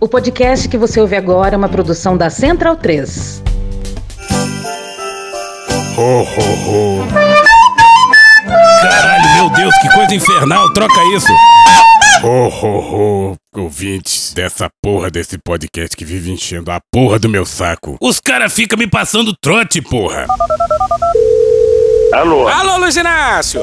O podcast que você ouve agora é uma produção da Central 3. Ho, ho, ho. Caralho, meu Deus, que coisa infernal, troca isso. Ho, ho, ho. Ouvintes dessa porra desse podcast que vive enchendo a porra do meu saco. Os caras ficam me passando trote, porra. Alô? Alô, Luiz Inácio!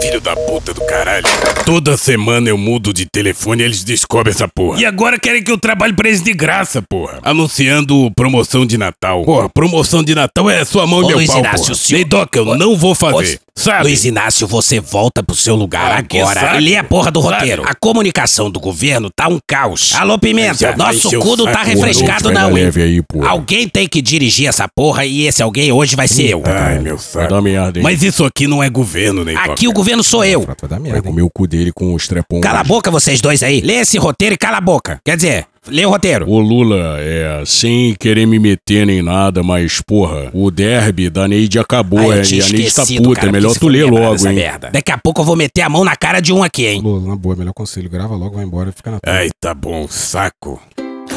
Filho da puta do caralho. Toda semana eu mudo de telefone e eles descobrem essa porra. E agora querem que eu trabalhe pra eles de graça, porra. Anunciando promoção de Natal. Porra, promoção de Natal é sua mão e meu Luiz pau, Inácio, porra. senhor- Neidoc, eu Ô, não vou fazer. Ô, Sabe? Luiz Inácio, você volta pro seu lugar Ah, agora. saco. Lê a porra do Sabe? roteiro. A comunicação do governo tá um caos. Alô, Pimenta, nosso cu não tá refrescado garoto, não, hein? Alguém tem que dirigir essa porra e esse alguém hoje vai ser eu. Ai, meu saco. Merda, hein? Mas isso aqui não é governo, Neidoc. Aqui o governo sou eu. Vai dar merda. Vai comer o cu dele com os trepões. Cala a boca vocês dois aí. Lê esse roteiro e cala a boca. Quer dizer, lê o roteiro. Ô Lula, é, sem querer me meter nem nada, mas porra, o derby da Neide acabou, Ai, é, eu tinha e a Neide tá puta, cara, é melhor tu ler logo, hein? merda. Daqui a pouco eu vou meter a mão na cara de um aqui, hein? Lula, na boa, melhor conselho. Grava logo, vai embora, fica na tua. Ai, tá bom, saco.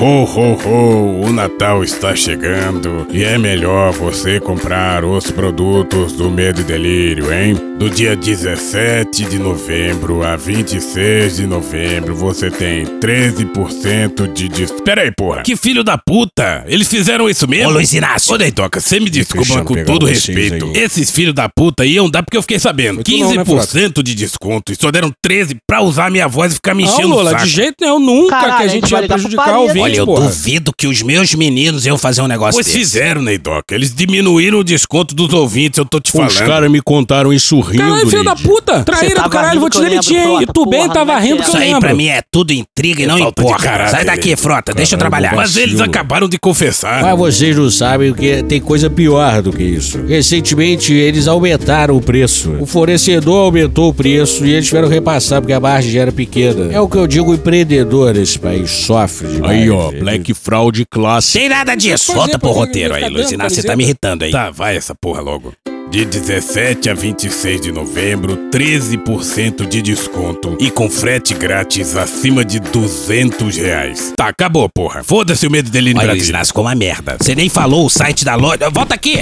Ho, ho, ho, o Natal está chegando e é melhor você comprar os produtos do Medo e Delírio, hein? Do dia 17 de novembro a 26 de novembro você tem 13% de desconto. Pera aí, porra. Que filho da puta! Eles fizeram isso mesmo? Ô, Luiz Inácio. Ô, Deitoca, você me desculpa com todo vocês respeito. Esses filhos da puta iam dar porque eu fiquei sabendo. Foi tu não, né, 15% de desconto e só deram 13 pra usar minha voz e ficar me Não, enchendo o Lula, saco. de jeito nenhum, nunca Caralho, que a a gente vai prejudicar Paris. o ouvinte, Olha, eu porra. duvido que os meus meninos iam fazer um negócio Pois desse. fizeram, Neidoc. Eles diminuíram o desconto dos ouvintes, eu tô te Os falando. caras me contaram isso rindo, Caralho, filho da Neide. puta! Traíra do caralho, vou te demitir, hein? E tu bem tava é rindo é? que eu Isso aí lembro. pra mim é tudo intriga e É não falta de importa. caráter, Sai daqui, frota, deixa eu trabalhar. Mas eles vacilo. acabaram de confessar. Mas vocês não sabem que tem coisa pior do que isso. Recentemente, eles aumentaram o preço. O fornecedor aumentou o preço e eles tiveram que repassar porque a margem era pequena. É o que eu digo, o empreendedor nesse país sofre demais. Aí, ó, Ele- Black Fraud clássico. Tem nada disso. Pode Volta pro pode roteiro aí, dentro, Inácio, você tá me irritando aí. Tá, vai essa porra logo. De 17 a 26 de novembro, 13% de desconto e com frete grátis acima de 200 reais. Tá, acabou, porra. Foda-se o medo dele em Olha. Inácio, como uma merda. Você nem falou o site da loja. Volta aqui!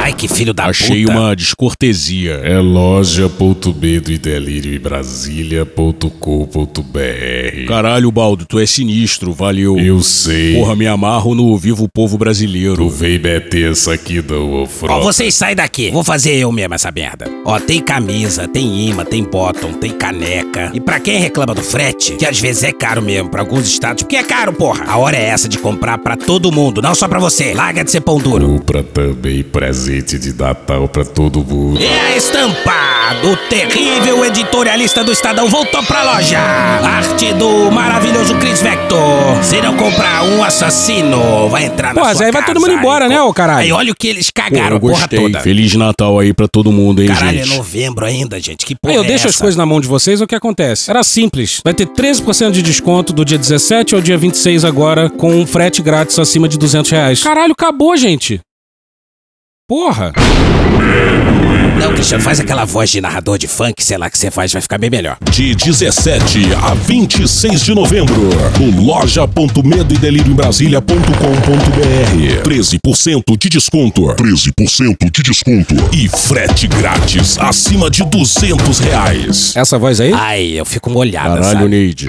Ai, que filho da Achei puta. uma descortesia. É loja.medo e delírio em Brasília.com.br. Caralho, Baldo, tu é sinistro, valeu. Eu sei. Porra, me amarro no Vivo Povo Brasileiro. Tu veio meter essa aqui do Ó, frota. vocês saem daqui. Vou fazer eu mesmo essa merda. Ó, tem camisa, tem imã, tem bottom, tem caneca. E pra quem reclama do frete, que às vezes é caro mesmo pra alguns estados, porque é caro, porra. A hora é essa de comprar pra todo mundo, não só pra você. Larga de ser pão duro. Compra também presente de Natal pra todo mundo. E a estampa do terrível editorialista do Estadão voltou pra loja. Arte do maravilhoso Chris Vector. Se não comprar um assassino, vai entrar na Pô, sua mas aí vai todo mundo embora, né, ô caralho? Aí olha o que eles Pô, cagaram, eu porra gostei. toda. Feliz Natal aí pra todo mundo, hein, Caralho, é gente? novembro ainda, gente. Que porra Aí eu é deixo as essa? coisas na mão de vocês, o que acontece? Era simples. Vai ter 13% de desconto do dia 17 ao dia 26 agora, com um frete grátis acima de 200 reais. Caralho, acabou, gente. Porra. Não, Cristiano, faz aquela voz de narrador de funk, sei lá, que você faz, vai ficar bem melhor. De 17 a 26 de novembro, no loja.medo e delírio em Brasília.com.br. 13% de desconto. 13% de desconto. E frete grátis acima de 200 reais. Essa voz aí? Ai, eu fico molhada, Caralho, sabe? Neide.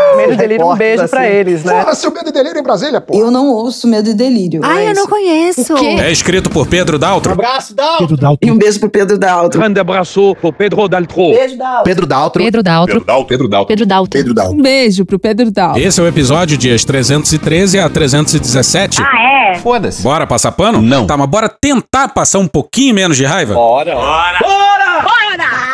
Medo e delírio, um beijo pra eles, né? Porra, seu medo e delírio em Brasília, pô. Eu não ouço medo e delírio. Ai, eu não conheço. é escrito por Pedro Daltro. Abraço, Dal. Pedro Dalton. E um beijo pro Pedro Daltro. Grande abraço pro Pedro Daltro. Beijo, Daltro. Pedro Daltro. Pedro Daltro. Pedro Daltro. Pedro Daltro. Pedro Daltro. Um beijo pro Pedro Daltro. Esse é o episódio dias 313 a 317. Ah, é? Foda-se. Bora passar pano? Não. Tá, mas bora tentar passar um pouquinho menos de raiva? Bora. Alô, Luiz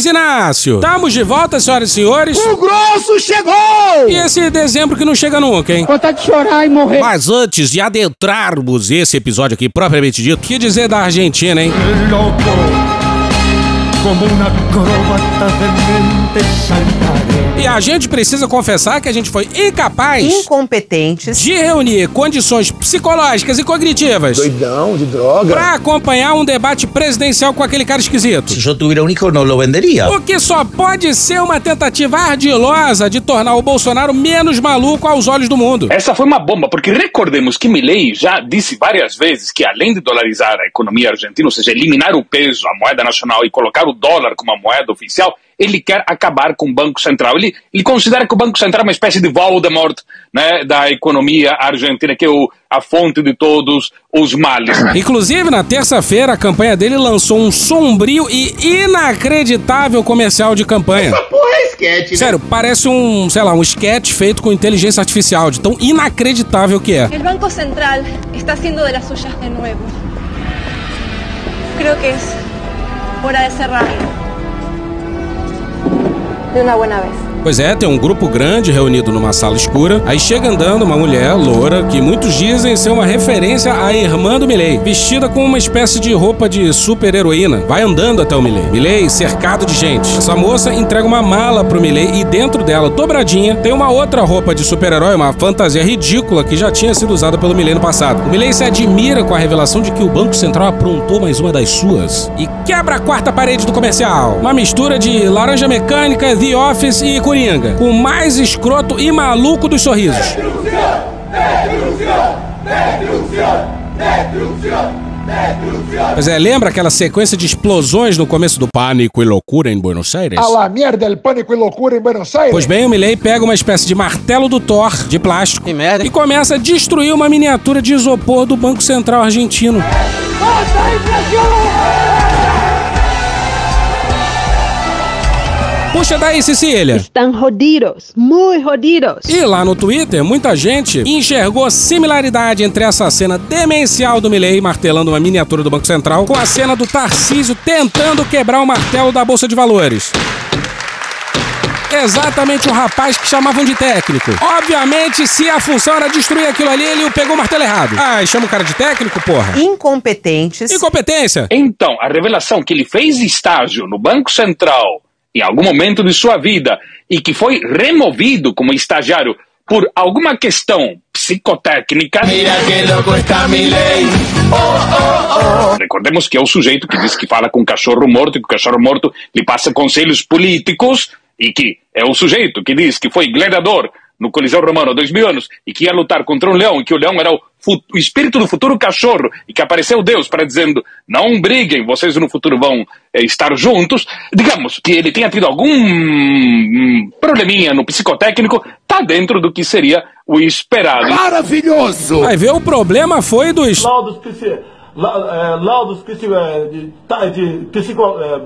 Luiz Inácio. Estamos de volta, senhoras e senhores. O grosso chegou! E esse dezembro que não chega nunca, hein? Vontade de chorar e morrer. Mas antes de adentrarmos esse episódio aqui propriamente dito, que dizer da Argentina, hein? Como uma acróbata demente saltaré. E a gente precisa confessar que a gente foi incapaz Incompetentes. de reunir condições psicológicas e cognitivas Doidão, de droga. pra acompanhar um debate presidencial com aquele cara esquisito. Si yo tuviera un hijo no lo vendería. O que só pode ser uma tentativa ardilosa de tornar o Bolsonaro menos maluco aos olhos do mundo. Essa foi uma bomba, porque recordemos que Milei já disse várias vezes que além de dolarizar a economia argentina, ou seja, eliminar o peso, a moeda nacional e colocar o dólar como a moeda oficial, ele quer acabar com o Banco Central. Ele, ele considera que o Banco Central é uma espécie de Voldemort né, da economia argentina, que é o, a fonte de todos os males. Inclusive, na terça-feira, a campanha dele lançou um sombrio e inacreditável comercial de campanha. Porra, é esquete, né? Sério, parece um, sei lá, um sketch feito com inteligência artificial, de tão inacreditável que é. El Banco Central está haciendo de las suyas de nuevo. Creo que es hora de cerrarlo. De una buena vez. Pois é, tem um grupo grande reunido numa sala escura. Aí chega andando uma mulher loura que muitos dizem ser uma referência à irmã do Milley, vestida com uma espécie de roupa de super-heroína. Vai andando até o Milley. Milley cercado de gente. Essa moça entrega uma mala pro Milley e dentro dela, dobradinha, tem uma outra roupa de super-herói, uma fantasia ridícula que já tinha sido usada pelo Milley no passado. O Milley se admira com a revelação de que o Banco Central aprontou mais uma das suas e quebra a quarta parede do comercial. Uma mistura de laranja mecânica, The Office e Coringa, com o mais escroto e maluco dos sorrisos. Pois é, lembra aquela sequência de explosões no começo do Pânico e Loucura em Buenos Aires? A la mierda, el pánico e loucura em Buenos Aires. Pois bem, o Milley pega uma espécie de martelo do Thor, de plástico, e começa a destruir uma miniatura de isopor do Banco Central argentino. Puxa daí, Cecília. Estão jodidos, muito jodidos. E lá no Twitter, muita gente enxergou similaridade entre essa cena demencial do Milley martelando uma miniatura do Banco Central com a cena do Tarcísio tentando quebrar o martelo da Bolsa de Valores. Exatamente o rapaz que chamavam de técnico. Obviamente, se a função era destruir aquilo ali, ele pegou o martelo errado. Ah, e chama o cara de técnico, porra? Incompetentes. Incompetência. Então, a revelação que ele fez estágio no Banco Central em algum momento de sua vida e que foi removido como estagiário por alguma questão psicotécnica. Mira que louco está Milei. Oh, oh, Recordemos que é o sujeito que diz que fala com o cachorro morto e que o cachorro morto lhe passa conselhos políticos e que é o sujeito que diz que foi gladiador no Coliseu Romano há dois mil anos e que ia lutar contra um leão e que o leão era o, o espírito do futuro cachorro e que apareceu Deus para dizendo não briguem, vocês no futuro vão eh, estar juntos. Digamos que ele tenha tido algum hum, probleminha no psicotécnico, tá dentro do que seria o esperado. Maravilhoso! Vai ver, o problema foi dos... Laudos, psi, la, eh, laudos psi, eh, de, de psico, la-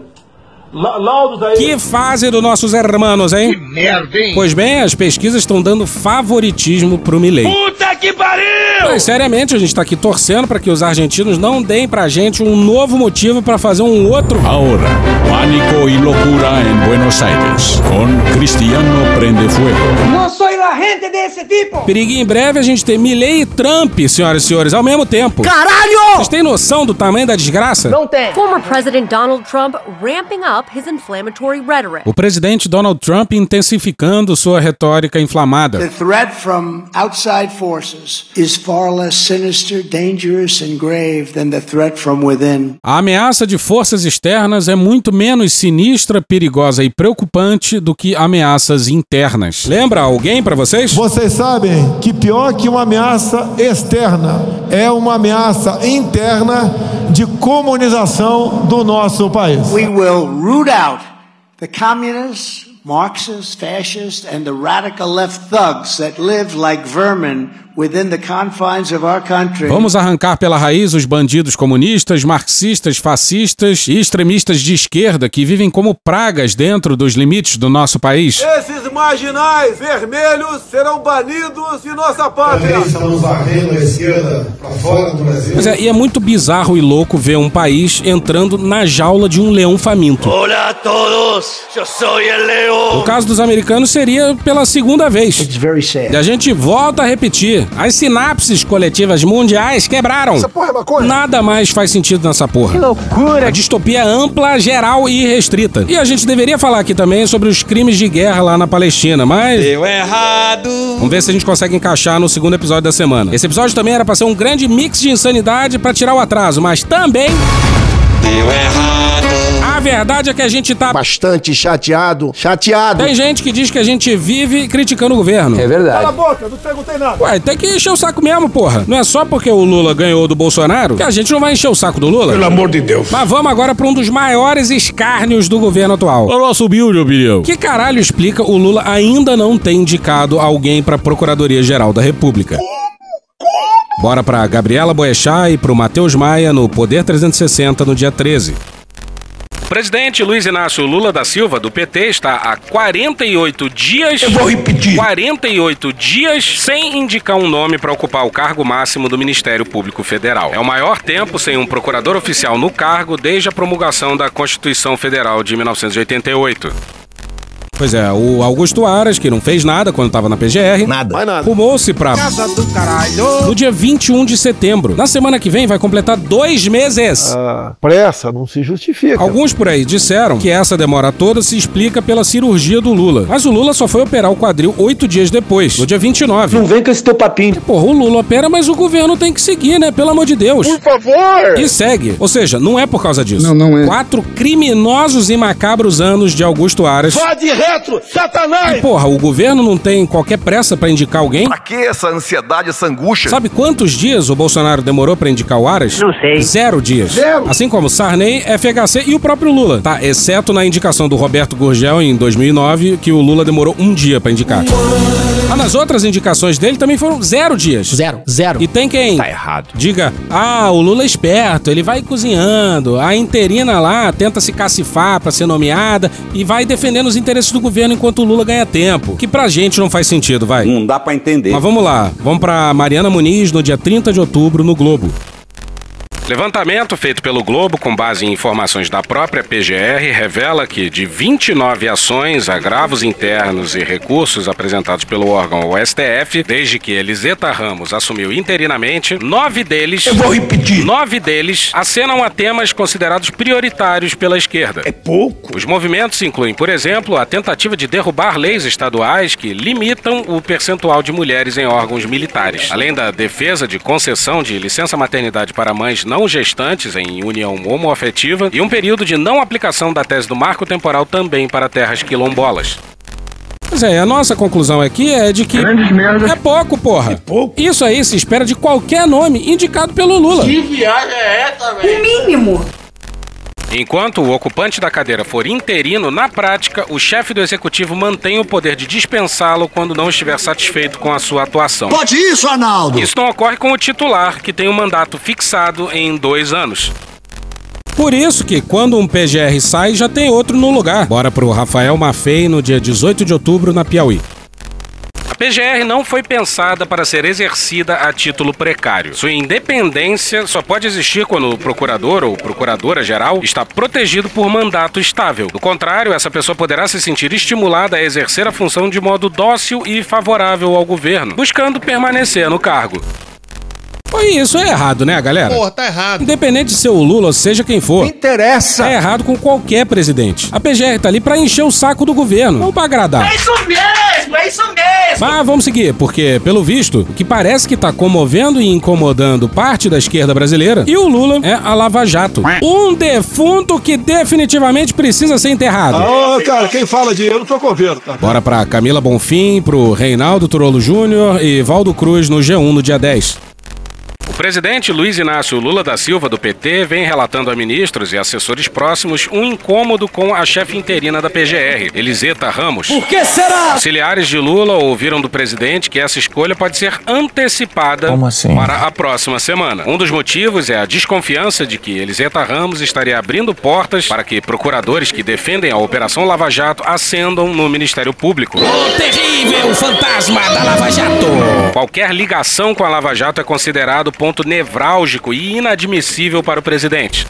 laudos aí. Que fase dos nossos hermanos, hein? Que merda, hein? Pois bem, as pesquisas estão dando favoritismo pro Milley. Puta que pariu! Mas seriamente, a gente tá aqui torcendo para que os argentinos não deem pra gente um novo motivo para fazer um outro. Ahora, pánico y locura en Buenos Aires. Con Cristiano Prende Fuego. Não sou la gente desse tipo! Perigo em breve a gente ter Milley e Trump, senhoras e senhores, ao mesmo tempo. Caralho! Vocês têm noção do tamanho da desgraça? Não tem. Former President Donald Trump ramping up. O presidente Donald Trump intensificando sua retórica inflamada. The threat from outside forces is far less sinister, dangerous, and grave than the threat from within. A ameaça de forças externas é muito menos sinistra, perigosa e preocupante do que ameaças internas. Lembra alguém pra vocês? Vocês sabem que pior que uma ameaça externa é uma ameaça interna de comunização do nosso país. We will root out the communists, Marxists, fascists, and the radical left thugs that live like vermin within the confines of our country. Vamos arrancar pela raiz os bandidos comunistas, marxistas, fascistas e extremistas de esquerda que vivem como pragas dentro dos limites do nosso país. Esses marginais vermelhos serão banidos de nossa pátria. Estamos varrendo a esquerda para fora do Brasil. Pois é, e é muito bizarro e louco ver um país entrando na jaula de um leão faminto. Olá a todos, eu sou o leão. O caso dos americanos seria pela segunda vez. E a gente volta a repetir. As sinapses coletivas mundiais quebraram. Essa porra é maconha? Nada mais faz sentido nessa porra. Que loucura! A distopia é ampla, geral e restrita. E a gente deveria falar aqui também sobre os crimes de guerra lá na Palestina, mas. Deu errado. Vamos ver se a gente consegue encaixar no segundo episódio da semana. Esse episódio também era pra ser um grande mix de insanidade pra tirar o atraso, mas também. Deu errado. A verdade é que a gente tá. Bastante chateado. Chateado. Tem gente que diz que a gente vive criticando o governo. É verdade. Cala a boca, não te perguntei nada. Ué, tem que encher o saco mesmo, porra. Não é só porque o Lula ganhou do Bolsonaro que a gente não vai encher o saco do Lula. Pelo amor de Deus. Mas vamos agora pra um dos maiores escárnios do governo atual. O nosso humilde opinião. Que caralho explica o Lula ainda não ter indicado alguém pra Procuradoria-Geral da República? Bora pra Gabriela Boechat e pro Matheus Maia no Poder 360 no dia 13. O presidente Luiz Inácio Lula da Silva, do PT, está há 48 dias. Eu vou repetir. 48 dias sem indicar um nome para ocupar o cargo máximo do Ministério Público Federal. É o maior tempo sem um procurador oficial no cargo desde a promulgação da Constituição Federal de 1988. Pois é, o Augusto Aras, que não fez nada quando estava na PGR, Nada. Mais nada. rumou-se pra. No dia 21 de setembro. Na semana que vem vai completar dois meses. Ah, pressa não se justifica. Alguns por aí disseram que essa demora toda se explica pela cirurgia do Lula. Mas o Lula só foi operar o quadril oito dias depois, no dia 29. Não vem com esse teu papinho. Porra, o Lula opera, mas o governo tem que seguir, né? Pelo amor de Deus. Por favor. E segue. Ou seja, não é por causa disso. Não, não é. Quatro criminosos e macabros anos de Augusto Aras. Vá de retro, Satanás! E, porra, o governo não tem qualquer pressa pra indicar alguém? Pra que essa ansiedade, essa angústia? Sabe quantos dias o Bolsonaro demorou pra indicar o Aras? Não sei. Zero dias. Zero. Assim como Sarney, FHC e o próprio Lula. Tá, exceto na indicação do Roberto Gurgel em 2009, que o Lula demorou um dia pra indicar. Ah, nas outras indicações dele também foram zero dias. Zero, zero. E tem quem? Tá errado. Diga, ah, o Lula é esperto, ele vai cozinhando, a interina lá tenta se cacifar pra ser nomeada e vai defendendo os interesses do governo enquanto o Lula ganha tempo. Que pra gente não faz sentido, vai. Não dá pra entender. Mas vamos lá, vamos pra Mariana Muniz no dia 30 de outubro no Globo. Levantamento feito pelo Globo com base em informações da própria PGR revela que de 29 ações, agravos internos e recursos apresentados pelo órgão o STF, desde que Eliseta Ramos assumiu interinamente, nove deles, Eu vou repetir. nove deles acenam a temas considerados prioritários pela esquerda. É pouco. Os movimentos incluem, por exemplo, a tentativa de derrubar leis estaduais que limitam o percentual de mulheres em órgãos militares, além da defesa de concessão de licença maternidade para mães não gestantes em união homoafetiva e um período de não aplicação da tese do marco temporal também para terras quilombolas. Pois é, a nossa conclusão aqui é de que é pouco, porra. pouco. Isso aí se espera de qualquer nome indicado pelo Lula. Que viagem é essa, velho? Mínimo. Enquanto o ocupante da cadeira for interino, na prática, o chefe do executivo mantém o poder de dispensá-lo quando não estiver satisfeito com a sua atuação. Pode isso, Arnaldo. Isso não ocorre com o titular, que tem um mandato fixado em dois anos. Por isso que, quando um PGR sai, já tem outro no lugar. Bora pro Rafael Maffei no dia 18 de outubro, na Piauí. PGR não foi pensada para ser exercida a título precário. Sua independência só pode existir quando o procurador ou procuradora geral está protegido por mandato estável. Do contrário, essa pessoa poderá se sentir estimulada a exercer a função de modo dócil e favorável ao governo, buscando permanecer no cargo. Foi isso, é errado, né, galera? Porra, tá errado. Independente de ser o Lula, ou seja quem for. Interessa. É errado com qualquer presidente. A PGR tá ali pra encher o saco do governo, não pra agradar. É isso mesmo, é isso mesmo. Mas vamos seguir, porque, pelo visto, o que parece que tá comovendo e incomodando parte da esquerda brasileira e o Lula é a Lava Jato. Um defunto que definitivamente precisa ser enterrado. Ô, cara, quem fala de eu não sou coveiro, tá? Bora pra Camila Bonfim, pro Reinaldo Turolo Júnior e Valdo Cruz no G1 no dia 10. O presidente Luiz Inácio Lula da Silva, do PT, vem relatando a ministros e assessores próximos um incômodo com a chefe interina da PGR, Eliseta Ramos. Por que será? Auxiliares de Lula ouviram do presidente que essa escolha pode ser antecipada assim? para a próxima semana. Um dos motivos é a desconfiança de que Eliseta Ramos estaria abrindo portas para que procuradores que defendem a Operação Lava Jato ascendam no Ministério Público. O terrível fantasma da Lava Jato. Qualquer ligação com a Lava Jato é considerado ponto nevrálgico e inadmissível para o presidente.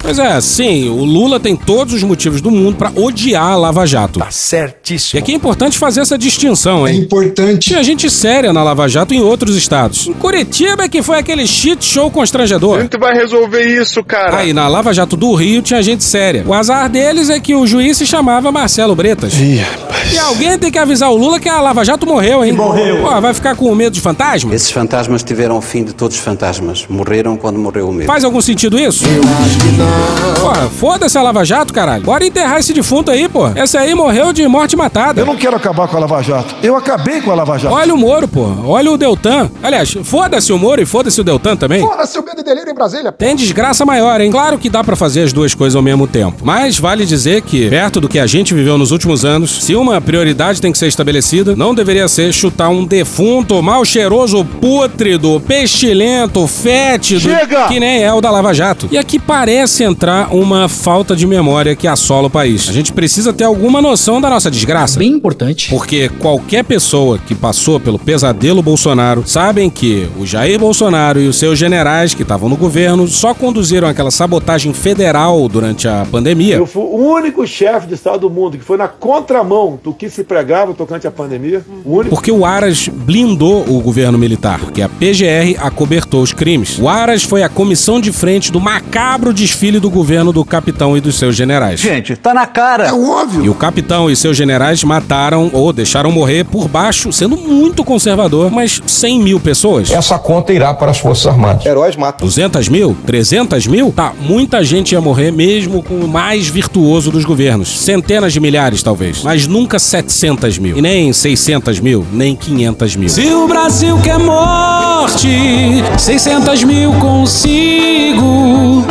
Pois é, sim, o Lula tem todos os motivos do mundo pra odiar a Lava Jato. Tá certíssimo. E aqui é importante fazer essa distinção, hein? É importante. Tinha gente séria na Lava Jato em outros estados. Em Curitiba é que foi aquele shit show constrangedor. A gente vai resolver isso, cara. Aí, na Lava Jato do Rio tinha gente séria. O azar deles é que o juiz se chamava Marcelo Bretas. Ih. E alguém tem que avisar o Lula que a Lava Jato morreu, hein? morreu. Pô, vai ficar com medo de fantasma? Esses fantasmas tiveram o fim de todos os fantasmas. Morreram quando morreu o medo. Faz algum sentido isso? Eu acho que não. Porra, foda-se a Lava Jato, caralho. Bora enterrar esse defunto aí, pô. Esse aí morreu de morte matada. Eu não quero acabar com a Lava Jato. Eu acabei com a Lava Jato. Olha o Moro, pô. Olha o Deltan. Aliás, foda-se o Moro e foda-se o Deltan também. Foda-se o medo e delírio em Brasília. Tem desgraça maior, hein? Claro que dá pra fazer as duas coisas ao mesmo tempo. Mas vale dizer que, perto do que a gente viveu nos últimos anos, se uma prioridade tem que ser estabelecida, não deveria ser chutar um defunto, mal cheiroso, pútrido, pestilento, fétido, Chega! que nem é o da Lava Jato. E aqui parece entrar uma falta de memória que assola o país. A gente precisa ter alguma noção da nossa desgraça. Bem importante. Porque qualquer pessoa que passou pelo pesadelo Bolsonaro sabem que o Jair Bolsonaro e os seus generais que estavam no governo só conduziram aquela sabotagem federal durante a pandemia. Eu fui o único chefe de Estado do mundo que foi na contramão do que se pregava tocante à pandemia. O único. Porque o Aras blindou o governo militar, porque a PGR acobertou os crimes. O Aras foi a comissão de frente do macabro desfile do governo do capitão e dos seus generais. Gente, tá na cara. É óbvio. E o capitão e seus generais mataram ou deixaram morrer por baixo, sendo muito conservador, mas 100 mil pessoas. Essa conta irá para as Forças Armadas. Heróis matam. 200 mil? 300 mil? Tá, muita gente ia morrer mesmo com o mais virtuoso dos governos. Centenas de milhares, talvez. Mas nunca 700 mil. E nem 600 mil, nem 500 mil. Se o Brasil quer morte, 600 mil consigo.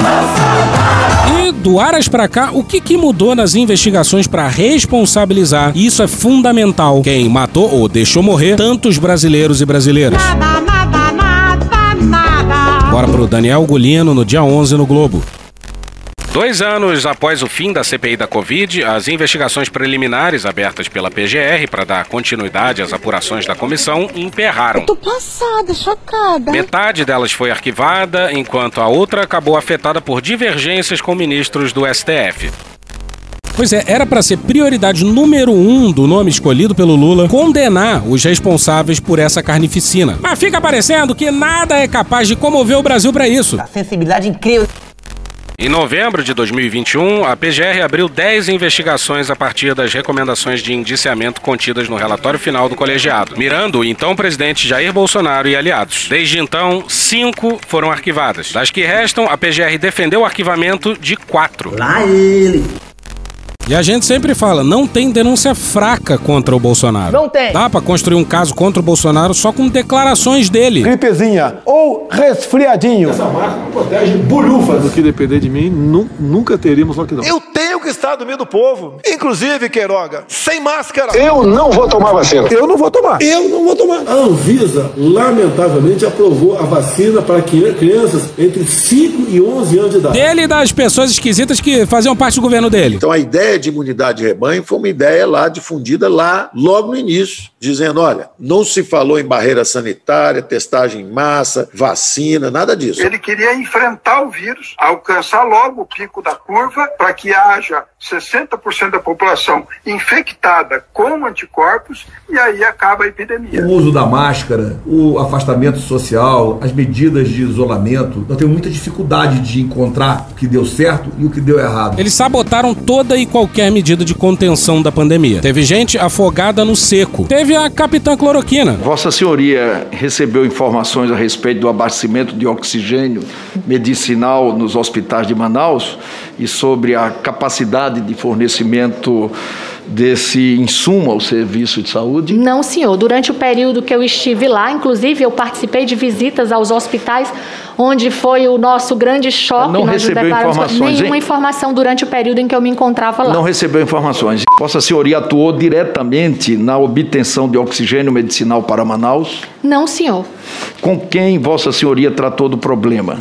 E do Aras pra cá, o que, que mudou nas investigações pra responsabilizar? E isso é fundamental. Quem matou ou deixou morrer tantos brasileiros e brasileiras. Bora pro Daniel Gulino no dia 11 no Globo. Dois anos após o fim da CPI da Covid, as investigações preliminares abertas pela PGR para dar continuidade às apurações da comissão emperraram. Tô passada, chocada. Metade delas foi arquivada, enquanto a outra acabou afetada por divergências com ministros do STF. Pois é, era para ser prioridade número um do nome escolhido pelo Lula condenar os responsáveis por essa carnificina. Mas fica parecendo que nada é capaz de comover o Brasil para isso. A sensibilidade incrível. Em novembro de 2021, a PGR abriu 10 investigações a partir das recomendações de indiciamento contidas no relatório final do colegiado, mirando o então presidente Jair Bolsonaro e aliados. Desde então, cinco foram arquivadas. Das que restam, a PGR defendeu o arquivamento de quatro. Lá ele. E a gente sempre fala, não tem denúncia fraca contra o Bolsonaro. Não tem. Dá pra construir um caso contra o Bolsonaro só com declarações dele. Gripezinha ou resfriadinho. Essa marca protege bolhufas. Do que depender de mim, nu- nunca teríamos lockdown. Eu tenho que estar do meio do povo. Inclusive, Queiroga, sem máscara. Eu não vou tomar vacina. Eu não vou tomar. Eu não vou tomar. A Anvisa, lamentavelmente, aprovou a vacina para crianças entre 5 e 11 anos de idade. Dele e das pessoas esquisitas que faziam parte do governo dele. Então a ideia de imunidade de rebanho foi uma ideia lá difundida lá logo no início, dizendo, olha, não se falou em barreira sanitária, testagem em massa, vacina, nada disso. Ele queria enfrentar o vírus, alcançar logo o pico da curva para que haja 60% da população infectada com anticorpos e aí acaba a epidemia. O uso da máscara, o afastamento social, as medidas de isolamento, nós temos muita dificuldade de encontrar o que deu certo e o que deu errado. Eles sabotaram toda e qualquer medida de contenção da pandemia. Teve gente afogada no seco. Teve teve a capitã cloroquina. Vossa Senhoria recebeu informações a respeito do abastecimento de oxigênio medicinal nos hospitais de Manaus e sobre a capacidade de fornecimento desse insumo ao serviço de saúde? Não, senhor. Durante o período que eu estive lá, inclusive eu participei de visitas aos hospitais, onde foi o nosso grande choque. Não recebeu informações, Nenhuma hein? informação durante o período em que eu me encontrava lá. Não recebeu informações. Vossa Senhoria atuou diretamente na obtenção de oxigênio medicinal para Manaus? Não, senhor. Com quem Vossa Senhoria tratou do problema?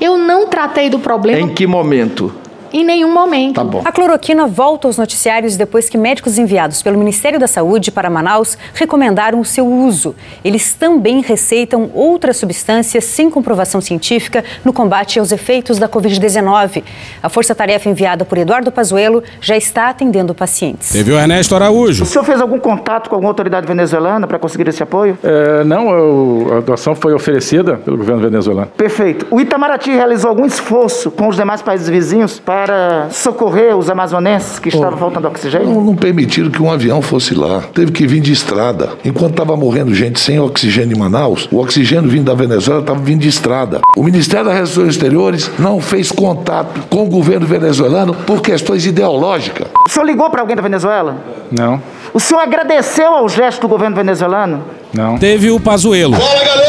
Eu não tratei do problema Em que momento? Em nenhum momento. Tá bom. A cloroquina volta aos noticiários depois que médicos enviados pelo Ministério da Saúde para Manaus recomendaram o seu uso. Eles também receitam outras substâncias sem comprovação científica no combate aos efeitos da Covid-19. A força-tarefa enviada por Eduardo Pazuello já está atendendo pacientes. Teve o Ernesto Araújo. O senhor fez algum contato com alguma autoridade venezuelana para conseguir esse apoio? É, não, eu- a doação foi oferecida pelo governo venezuelano. Perfeito. O Itamaraty realizou algum esforço com os demais países vizinhos para socorrer os amazonenses que estavam faltando oxigênio? Não, não permitiram que um avião fosse lá. Teve que vir de estrada. Enquanto estava morrendo gente sem oxigênio em Manaus, o oxigênio vindo da Venezuela estava vindo de estrada. O Ministério das Relações Exteriores não fez contato com o governo venezuelano por questões ideológicas. O senhor ligou para alguém da Venezuela? Não, O senhor agradeceu ao gesto do governo venezuelano? Não. Teve o Pazuello.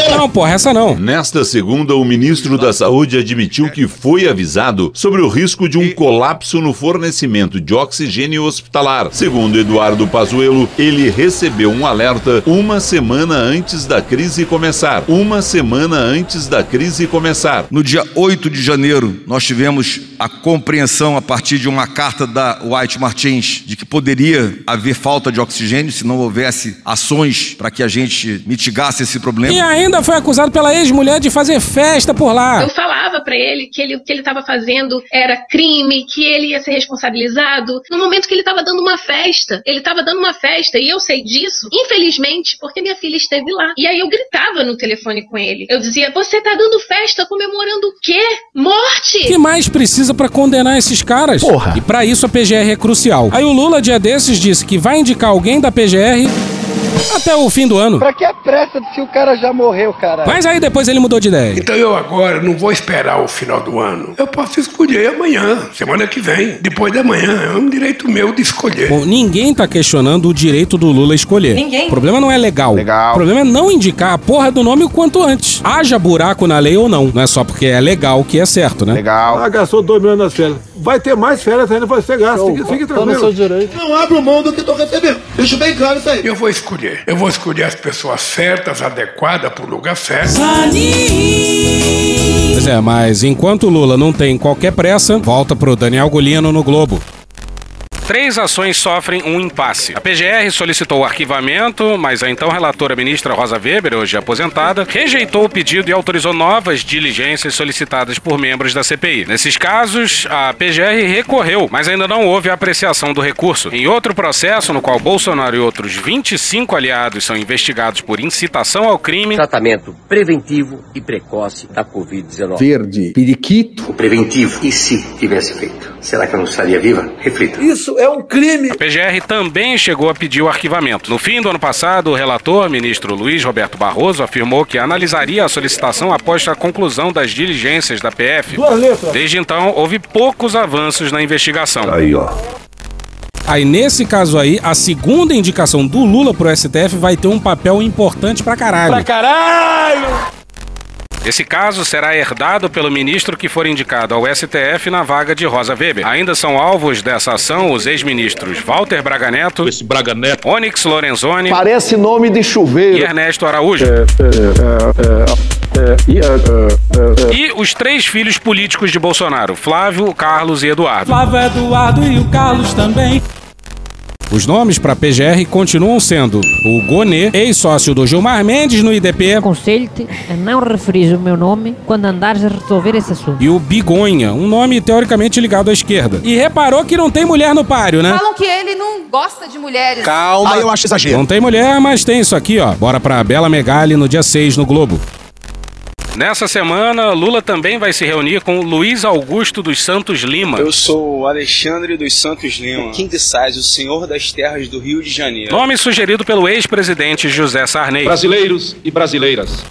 Não, porra, essa não. Nesta segunda, o ministro da Saúde admitiu que foi avisado sobre o risco de um colapso no fornecimento de oxigênio hospitalar. Segundo Eduardo Pazuello, ele recebeu um alerta uma semana antes da crise começar. Uma semana antes da crise começar. No dia 8 de janeiro, nós tivemos a compreensão a partir de uma carta da White Martins de que poderia haver falta de oxigênio se não houvesse ações para que a gente mitigasse esse problema. E ainda foi acusado pela ex-mulher de fazer festa por lá. Eu falava pra ele que ele, o que ele estava fazendo era crime, que ele ia ser responsabilizado. No momento que ele estava dando uma festa, ele estava dando uma festa e eu sei disso, infelizmente, porque minha filha esteve lá. E aí eu gritava no telefone com ele. Eu dizia: "Você tá dando festa comemorando o quê? Morte!" O que mais precisa pra condenar esses caras? Porra. E pra isso a PGR é crucial. Aí o Lula, dia desses, disse que vai indicar alguém da PGR até o fim do ano. Pra que a pressa se o cara já morreu, cara? Mas aí depois ele mudou de ideia. Então eu agora não vou esperar o final do ano. Eu posso escolher amanhã, semana que vem, depois da manhã. É um direito meu de escolher. Bom, ninguém tá questionando o direito do Lula escolher. Ninguém. O problema não é legal. Legal. O problema é não indicar a porra do nome o quanto antes. Haja buraco na lei ou não. Não é só porque é legal que é certo, né? Legal. Ah, gastou 2 milhões nas férias. Vai ter mais férias ainda para ser gasto. Fique, fique tranquilo. Não abro mão do que estou recebendo. Deixa bem claro isso aí. Eu vou escolher. Eu vou escolher as pessoas certas, adequadas para o lugar certo. Pois é, mas enquanto o Lula não tem qualquer pressa, volta pro Daniel Golino no Globo. Três ações sofrem um impasse. A PGR solicitou o arquivamento, mas a então relatora ministra Rosa Weber, hoje aposentada, rejeitou o pedido e autorizou novas diligências solicitadas por membros da CPI. Nesses casos, a PGR recorreu, mas ainda não houve a apreciação do recurso. Em outro processo, no qual Bolsonaro e outros 25 aliados são investigados por incitação ao crime, Tratamento preventivo e precoce da Covid-19. Verde, periquito. O preventivo, e se tivesse feito? Será que eu não estaria viva? Reflita. Isso é um crime. A PGR também chegou a pedir o arquivamento. No fim do ano passado, o relator, ministro Luiz Roberto Barroso, afirmou que analisaria a solicitação após a conclusão das diligências da PF. Duas letras. Desde então, houve poucos avanços na investigação. Aí, ó. Aí, nesse caso aí, a segunda indicação do Lula pro STF vai ter um papel importante pra caralho. Pra caralho! Esse caso será herdado pelo ministro que for indicado ao STF na vaga de Rosa Weber. Ainda são alvos dessa ação os ex-ministros Walter Braga Neto, Esse Braga Neto, Onyx Lorenzoni Parece nome de chuveiro. e Ernesto Araújo. E os três filhos políticos de Bolsonaro, Flávio, Carlos e Eduardo. Flávio Eduardo e o Carlos também. Os nomes para PGR continuam sendo o Gonê, ex-sócio do Gilmar Mendes no IDP, Aconselho-te a não referir o meu nome quando andares a resolver esse assunto. e o Bigonha, um nome teoricamente ligado à esquerda. E reparou que não tem mulher no páreo, né? Falam que ele não gosta de mulheres. Calma. Ah, eu acho exagero. Não tem mulher, mas tem isso aqui, ó. Bora pra Bela Megali no dia 6 no Globo. Nessa semana, Lula também vai se reunir com Luiz Augusto dos Santos Lima. Eu sou Alexandre dos Santos Lima, King Size, o senhor das terras do Rio de Janeiro. Nome sugerido pelo ex-presidente José Sarney. Brasileiros e brasileiras.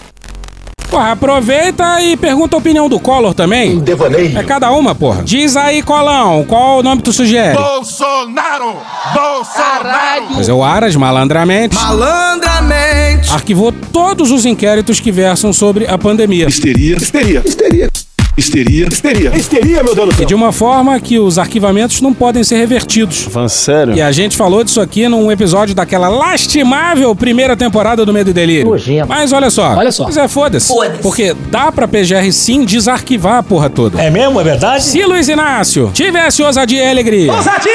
Porra, aproveita e pergunta a opinião do Collor também. Devaneio. É cada uma, porra. Diz aí, Colão, qual o nome tu sugere? Bolsonaro! Bolsonaro! Pois é, o Aras, malandramente, Malandramente! arquivou todos os inquéritos que versam sobre a pandemia. Histeria, histeria, histeria. Histeria, histeria. Histeria, meu Deus do E céu. de uma forma que os arquivamentos não podem ser revertidos. Falando sério? E a gente falou disso aqui num episódio daquela lastimável primeira temporada do Medo e Delírio. Nojento. Mas olha só. Olha só. Mas é, foda-se. Foda-se. Porque dá pra PGR sim desarquivar a porra toda. É mesmo? É verdade? Se Luiz Inácio tivesse ousadia e alegria. Ousadia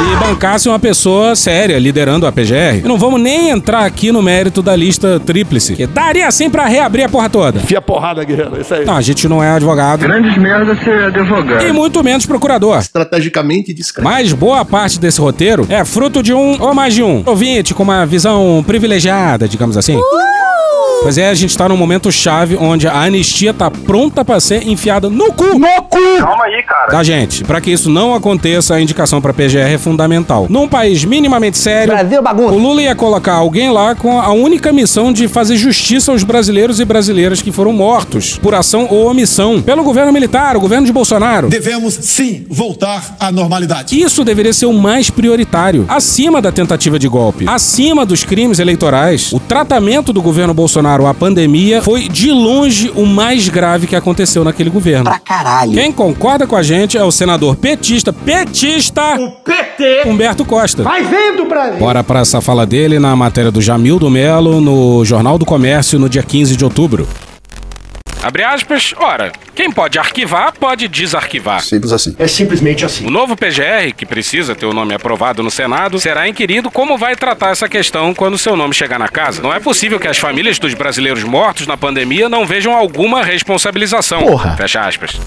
e bancasse uma pessoa séria liderando a PGR. E não vamos nem entrar aqui no mérito da lista tríplice. Que daria sim pra reabrir a porra toda. Fia porrada, guerreiro. Isso aí. Não, a gente não é advogado. Grandes merda ser advogado. E muito menos procurador. Estrategicamente discreto. Mas boa parte desse roteiro é fruto de um ou mais de um ouvinte com uma visão privilegiada, digamos assim. Pois é, a gente tá num momento chave onde a anistia tá pronta pra ser enfiada no cu. No cu! Calma aí, cara. Da gente. Pra que isso não aconteça, a indicação pra PGR é fundamental. Num país minimamente sério, Brasil bagunça. o Lula ia colocar alguém lá com a única missão de fazer justiça aos brasileiros e brasileiras que foram mortos por ação ou omissão pelo governo militar, o governo de Bolsonaro. Devemos sim voltar à normalidade. Isso deveria ser o mais prioritário, acima da tentativa de golpe, acima dos crimes eleitorais. O tratamento do governo Bolsonaro à pandemia foi de longe o mais grave que aconteceu naquele governo. Pra caralho. Quem concorda com a gente é o senador petista, petista, O PT! Humberto Costa. Vai vendo, Brasil! Bora pra essa fala dele na matéria do Jamildo Melo no Jornal do Comércio no dia 15 de outubro. Abre aspas, ora, quem pode arquivar, pode desarquivar. Simples assim. É simplesmente assim. O novo PGR, que precisa ter o nome aprovado no Senado, será inquirido como vai tratar essa questão quando seu nome chegar na casa. Não é possível que as famílias dos brasileiros mortos na pandemia não vejam alguma responsabilização. Porra. Fecha aspas.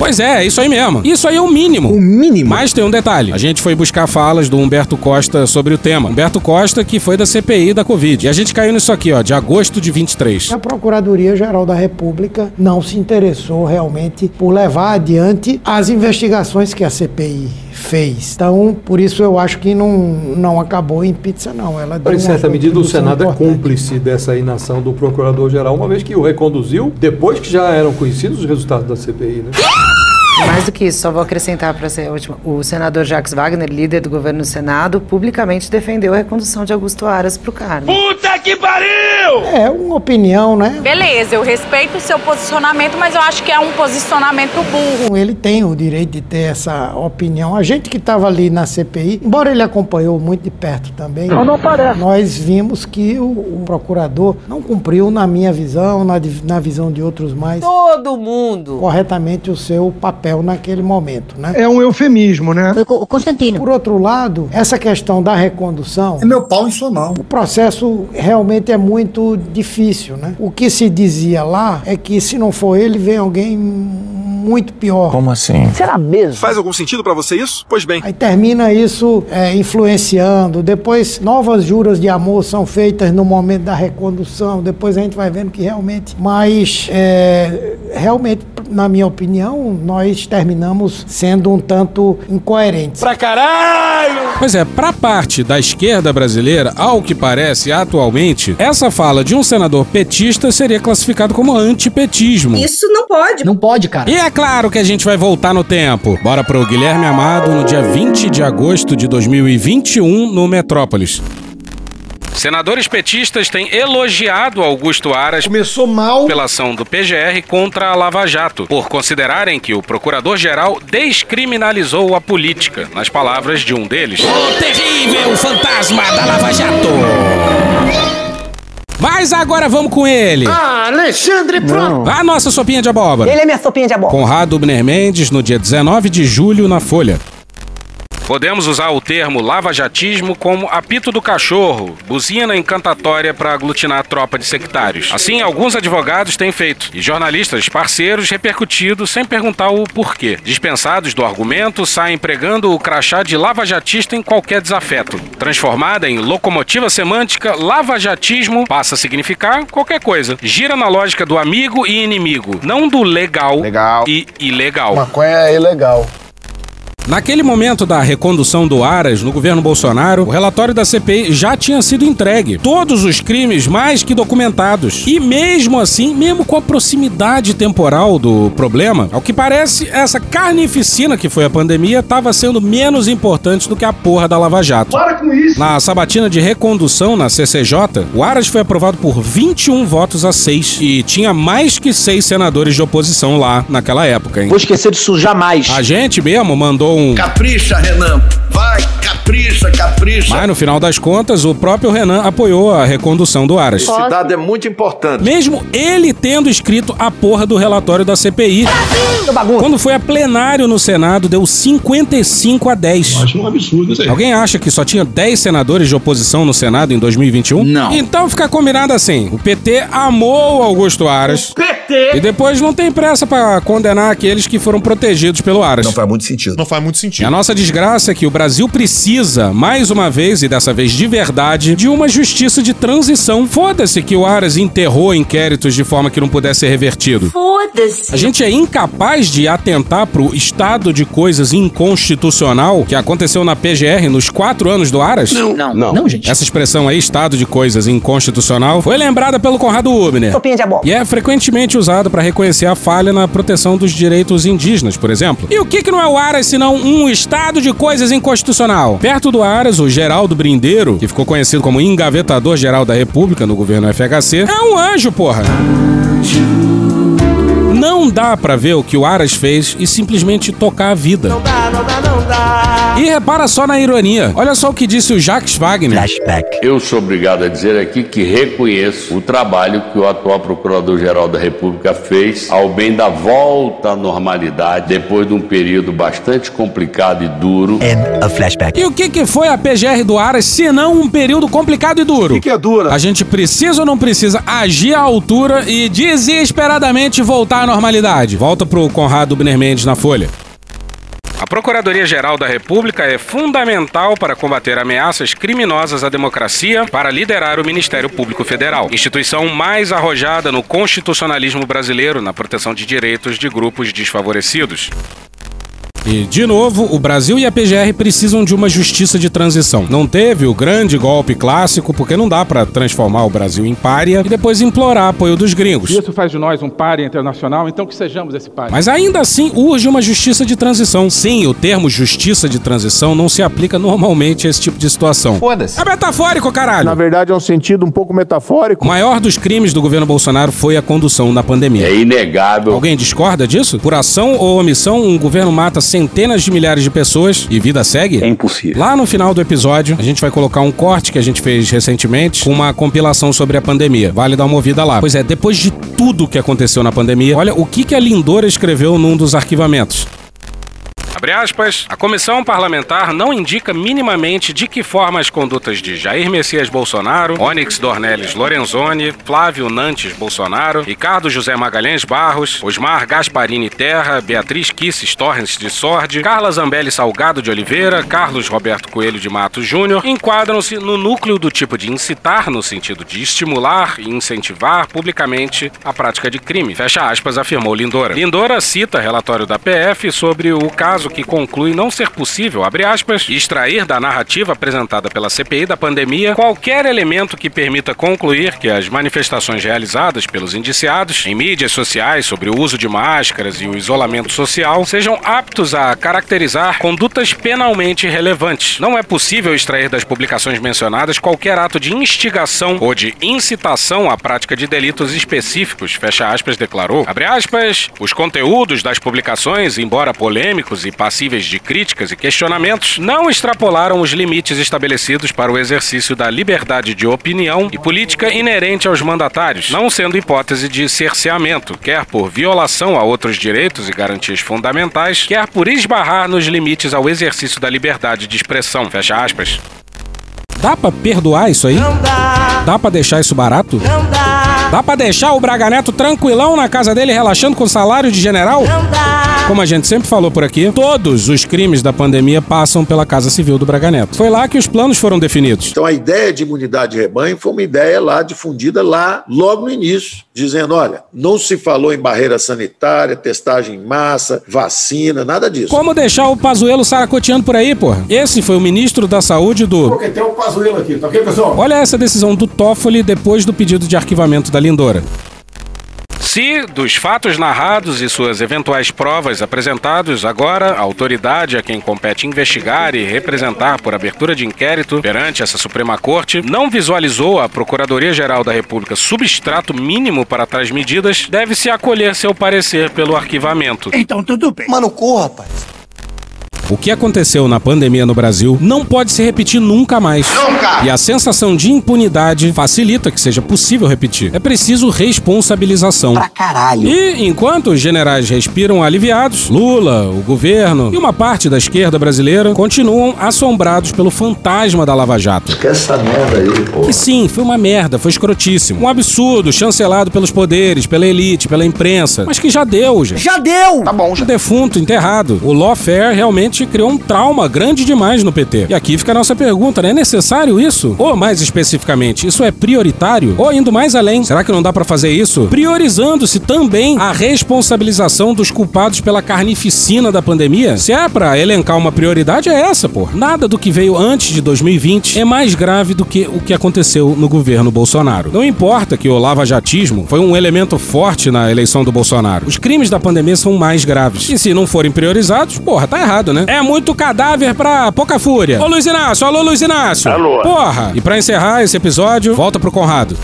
Pois é, é isso aí mesmo. Isso aí é o mínimo. O mínimo. Mas tem um detalhe. A gente foi buscar falas do Humberto Costa sobre o tema. Humberto Costa, que foi da CPI da Covid. E a gente caiu nisso aqui, ó, de agosto de 23. A Procuradoria-Geral da República não se interessou realmente por levar adiante as investigações que a CPI fez. Então, por isso eu acho que não, não acabou em pizza, não. Ela deu Em certa medida, o Senado é importante. cúmplice dessa inação do Procurador-Geral, uma vez que o reconduziu depois que já eram conhecidos os resultados da CPI, né? Mais do que isso, só vou acrescentar para ser a última. O senador Jacques Wagner, líder do governo no Senado, publicamente defendeu a recondução de Augusto Aras para o cargo. Puta que pariu! É uma opinião, né? Beleza, eu respeito o seu posicionamento, mas eu acho que é um posicionamento burro. Ele tem o direito de ter essa opinião. A gente que estava ali na CPI, embora ele acompanhou muito de perto também, Não, não parece. nós vimos que o, o procurador não cumpriu, na minha visão, na, na visão de outros mais, Todo mundo. corretamente o seu papel naquele momento, né? É um eufemismo, né? O Constantino. Por outro lado, essa questão da recondução, É meu pau em sua mão. o processo realmente é muito difícil, né? O que se dizia lá é que se não for ele, vem alguém muito pior. Como assim? Será mesmo? Faz algum sentido pra você isso? Pois bem. Aí termina isso é, influenciando. Depois, novas juras de amor são feitas no momento da recondução. Depois a gente vai vendo que realmente. Mas, é, realmente, na minha opinião, nós terminamos sendo um tanto incoerentes. Pra caralho! Pois é, pra parte da esquerda brasileira, ao que parece atualmente, essa fala de um senador petista seria classificado como antipetismo. Isso não pode. Não pode, cara. E é claro que a gente vai voltar no tempo. Bora pro Guilherme Amado no dia 20 de agosto de 2021 no Metrópolis. Senadores petistas têm elogiado Augusto Aras Começou mal. pela ação do PGR contra a Lava Jato, por considerarem que o procurador-geral descriminalizou a política, nas palavras de um deles. O terrível fantasma da Lava Jato! Mas agora vamos com ele! Ah, Alexandre, pronto. A nossa sopinha de abóbora. Ele é minha sopinha de abóbora. Conrado Bner Mendes no dia 19 de julho na Folha. Podemos usar o termo lavajatismo como apito do cachorro, buzina encantatória para aglutinar a tropa de sectários. Assim, alguns advogados têm feito, e jornalistas parceiros repercutido sem perguntar o porquê. Dispensados do argumento, saem pregando o crachá de lavajatista em qualquer desafeto. Transformada em locomotiva semântica, lavajatismo passa a significar qualquer coisa. Gira na lógica do amigo e inimigo, não do legal, legal. e ilegal. Maconha é ilegal. Naquele momento da recondução do Aras no governo Bolsonaro, o relatório da CPI já tinha sido entregue. Todos os crimes mais que documentados. E mesmo assim, mesmo com a proximidade temporal do problema, ao que parece, essa carnificina que foi a pandemia estava sendo menos importante do que a porra da Lava Jato. Para com isso! Na sabatina de recondução na CCJ, o Aras foi aprovado por 21 votos a 6 e tinha mais que seis senadores de oposição lá naquela época, hein? Vou esquecer disso jamais. A gente mesmo mandou um Capricha, Renan. Vai, capricha, capricha. Mas no final das contas, o próprio Renan apoiou a recondução do Aras. Esse dado é muito importante. Mesmo ele tendo escrito a porra do relatório da CPI. Quando foi a plenário no Senado, deu 55 a 10. Acho um absurdo isso aí. Alguém acha que só tinha 10 senadores de oposição no Senado em 2021? Não. Então fica combinado assim: o PT amou Augusto Aras. PT! E depois não tem pressa pra condenar aqueles que foram protegidos pelo Aras. Não faz muito sentido. Não faz muito E sentido. a nossa desgraça é que o Brasil precisa, mais uma vez, e dessa vez de verdade, de uma justiça de transição. Foda-se que o Aras enterrou inquéritos de forma que não pudesse ser revertido. Foda-se. A gente é incapaz de atentar pro estado de coisas inconstitucional que aconteceu na PGR nos quatro anos do Aras? Não, não, não, gente. Essa expressão aí, estado de coisas inconstitucional, foi lembrada pelo Conrado Ubner. Sopinha de abó. E é frequentemente usado para reconhecer a falha na proteção dos direitos indígenas, por exemplo. E o que, que não é o Aras senão um estado de coisas inconstitucional? Perto do Aras, o Geraldo Brindeiro, que ficou conhecido como engavetador geral da República no governo FHC, é um anjo, porra. Não dá pra ver o que o Aras fez e simplesmente tocar a vida. Não dá, não dá, não dá. E repara só na ironia. Olha só o que disse o Jacques Wagner. Eu sou obrigado a dizer aqui que reconheço o trabalho que o atual Procurador-Geral da República fez ao bem da volta à normalidade depois de um período bastante complicado e duro. E o que, que foi a PGR do Aras, se não um período complicado e duro? O que, que é dura? A gente precisa ou não precisa agir à altura e desesperadamente voltar à normalidade? Volta pro Conrado Bner Mendes na Folha. A Procuradoria-Geral da República é fundamental para combater ameaças criminosas à democracia, para liderar o Ministério Público Federal, instituição mais arrojada no constitucionalismo brasileiro na proteção de direitos de grupos desfavorecidos. E, de novo, o Brasil e a PGR precisam de uma justiça de transição. Não teve o grande golpe clássico, porque não dá pra transformar o Brasil em pária e depois implorar apoio dos gringos. Isso faz de nós um pária internacional, então que sejamos esse pária. Mas ainda assim urge uma justiça de transição. Sim, o termo justiça de transição não se aplica normalmente a esse tipo de situação. Foda-se. É metafórico, caralho! Na verdade, é um sentido um pouco metafórico. O maior dos crimes do governo Bolsonaro foi a condução da pandemia. É inegável. Alguém discorda disso? Por ação ou omissão, um governo mata centenas de milhares de pessoas e vida segue? É impossível. Lá no final do episódio, a gente vai colocar um corte que a gente fez recentemente com uma compilação sobre a pandemia. Vale dar uma ouvida lá. Pois é, depois de tudo que aconteceu na pandemia, olha o que, que a Lindora escreveu num dos arquivamentos. Abre aspas, a comissão parlamentar não indica minimamente de que forma as condutas de Jair Messias Bolsonaro, Onyx Dornelles Lorenzoni, Flávio Nantes Bolsonaro, Ricardo José Magalhães Barros, Osmar Gasparini Terra, Beatriz Kisses Torres de Sordi, Carla Zambelli Salgado de Oliveira, Carlos Roberto Coelho de Matos Júnior enquadram-se no núcleo do tipo de incitar, no sentido de estimular e incentivar publicamente a prática de crime. Fecha aspas, afirmou Lindora. Lindora cita relatório da PF sobre o caso que conclui não ser possível, abre aspas, extrair da narrativa apresentada pela CPI da pandemia qualquer elemento que permita concluir que as manifestações realizadas pelos indiciados em mídias sociais sobre o uso de máscaras e o isolamento social sejam aptos a caracterizar condutas penalmente relevantes. Não é possível extrair das publicações mencionadas qualquer ato de instigação ou de incitação à prática de delitos específicos, fecha aspas, declarou. Abre aspas, os conteúdos das publicações, embora polêmicos e passíveis de críticas e questionamentos, não extrapolaram os limites estabelecidos para o exercício da liberdade de opinião e política inerente aos mandatários, não sendo hipótese de cerceamento, quer por violação a outros direitos e garantias fundamentais, quer por esbarrar nos limites ao exercício da liberdade de expressão. Fecha aspas. Dá pra perdoar isso aí? Não dá. Dá pra deixar isso barato? Não dá. Dá pra deixar o Braga Neto tranquilão na casa dele, relaxando com o salário de general? Não dá. Como a gente sempre falou por aqui, todos os crimes da pandemia passam pela Casa Civil do Braga Neto. Foi lá que os planos foram definidos. Então a ideia de imunidade de rebanho foi uma ideia lá difundida lá logo no início, dizendo, olha, não se falou em barreira sanitária, testagem em massa, vacina, nada disso. Como deixar o Pazuelo saracoteando por aí, porra? Esse foi o ministro da Saúde do... Porque tem um Pazuelo aqui, tá ok, pessoal? Olha essa decisão do Toffoli depois do pedido de arquivamento da Lindora. Se, dos fatos narrados e suas eventuais provas apresentados, agora a autoridade a quem compete investigar e representar por abertura de inquérito perante essa Suprema Corte não visualizou a Procuradoria-Geral da República substrato mínimo para tais medidas, deve-se acolher seu parecer pelo arquivamento. Então tudo bem. Mano, corra, rapaz. O que aconteceu na pandemia no Brasil não pode se repetir nunca mais. Nunca! E a sensação de impunidade facilita que seja possível repetir. É preciso responsabilização. Pra caralho. E enquanto os generais respiram aliviados, Lula, o governo e uma parte da esquerda brasileira continuam assombrados pelo fantasma da Lava Jato. Que essa merda aí, pô. Que sim, foi uma merda, foi escrotíssimo. Um absurdo, chancelado pelos poderes, pela elite, pela imprensa. Mas que já deu, gente. Já deu! Tá bom, já. O defunto enterrado. O lawfare realmente criou um trauma grande demais no PT. E aqui fica a nossa pergunta, né? É necessário isso? Ou mais especificamente, isso é prioritário? Ou indo mais além, será que não dá para fazer isso? Priorizando-se também a responsabilização dos culpados pela carnificina da pandemia? Se é para elencar uma prioridade, é essa, pô. Nada do que veio antes de 2020 é mais grave do que o que aconteceu no governo Bolsonaro. Não importa que o lava-jatismo foi um elemento forte na eleição do Bolsonaro. Os crimes da pandemia são mais graves. E se não forem priorizados, porra, tá errado, né? É muito cadáver pra pouca fúria. Ô Luiz Inácio, alô Luiz Inácio. Alô. Porra. E pra encerrar esse episódio, volta pro Conrado.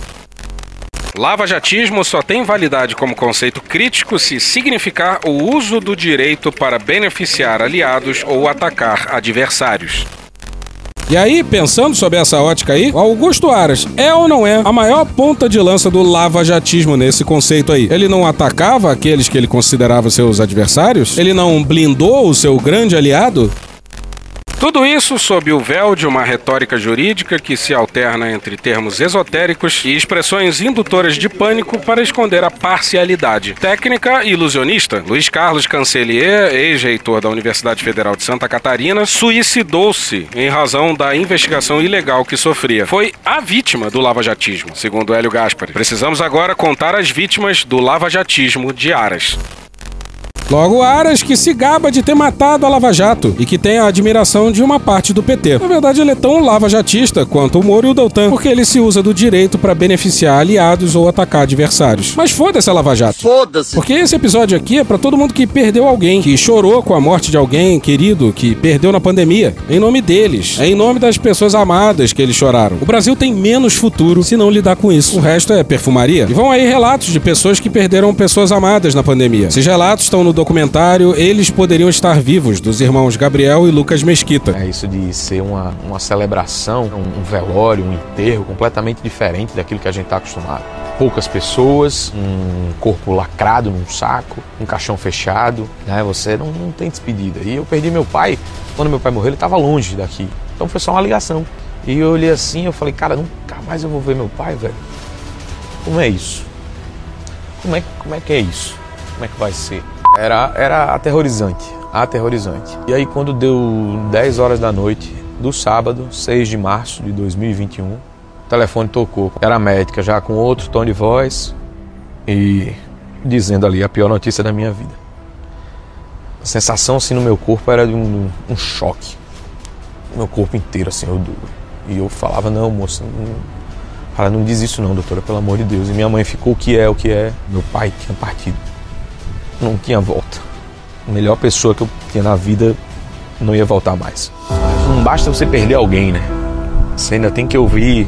Lava-jatismo só tem validade como conceito crítico se significar o uso do direito para beneficiar aliados ou atacar adversários. E aí, pensando sobre essa ótica aí, Augusto Aras é ou não é a maior ponta de lança do lava-jatismo nesse conceito aí? Ele não atacava aqueles que ele considerava seus adversários? Ele não blindou o seu grande aliado? Tudo isso sob o véu de uma retórica jurídica que se alterna entre termos esotéricos e expressões indutoras de pânico para esconder a parcialidade. Técnica ilusionista. Luiz Carlos Cancelier, ex-reitor da Universidade Federal de Santa Catarina, suicidou-se em razão da investigação ilegal que sofria. Foi a vítima do lavajatismo, segundo Hélio Gaspari. Precisamos agora contar as vítimas do lavajatismo de Aras. Logo, Aras que se gaba de ter matado a Lava Jato e que tem a admiração de uma parte do PT. Na verdade, ele é tão lava-jatista quanto o Moro e o Deltan, porque ele se usa do direito para beneficiar aliados ou atacar adversários. Mas foda-se a Lava Jato. Foda-se. Porque esse episódio aqui é para todo mundo que perdeu alguém, que chorou com a morte de alguém querido, que perdeu na pandemia. Em nome deles. É em nome das pessoas amadas que eles choraram. O Brasil tem menos futuro se não lidar com isso. O resto é perfumaria. E vão aí relatos de pessoas que perderam pessoas amadas na pandemia. Esses relatos estão no documentário Eles Poderiam Estar Vivos, dos irmãos Gabriel e Lucas Mesquita. É isso de ser uma, uma celebração, um, um velório, um enterro completamente diferente daquilo que a gente está acostumado. Poucas pessoas, um corpo lacrado num saco, um caixão fechado, né? Você não, não tem despedida. E eu perdi meu pai, quando meu pai morreu, ele estava longe daqui. Então foi só uma ligação. E eu olhei assim, eu falei, cara, nunca mais eu vou ver meu pai, velho. Como é isso? Como é, como é que é isso? Como é que vai ser? Era, era aterrorizante, aterrorizante. E aí quando deu 10 horas da noite do sábado, 6 de março de 2021, o telefone tocou. Era médica já com outro tom de voz e dizendo ali a pior notícia da minha vida. A sensação assim no meu corpo era de um, um choque. Meu corpo inteiro assim, eu duro. E eu falava, não, moça, não, fala, não diz isso não, doutora, pelo amor de Deus. E minha mãe ficou o que é, o que é. Meu pai tinha partido não tinha volta. A melhor pessoa que eu tinha na vida não ia voltar mais. Não basta você perder alguém, né? Você ainda tem que ouvir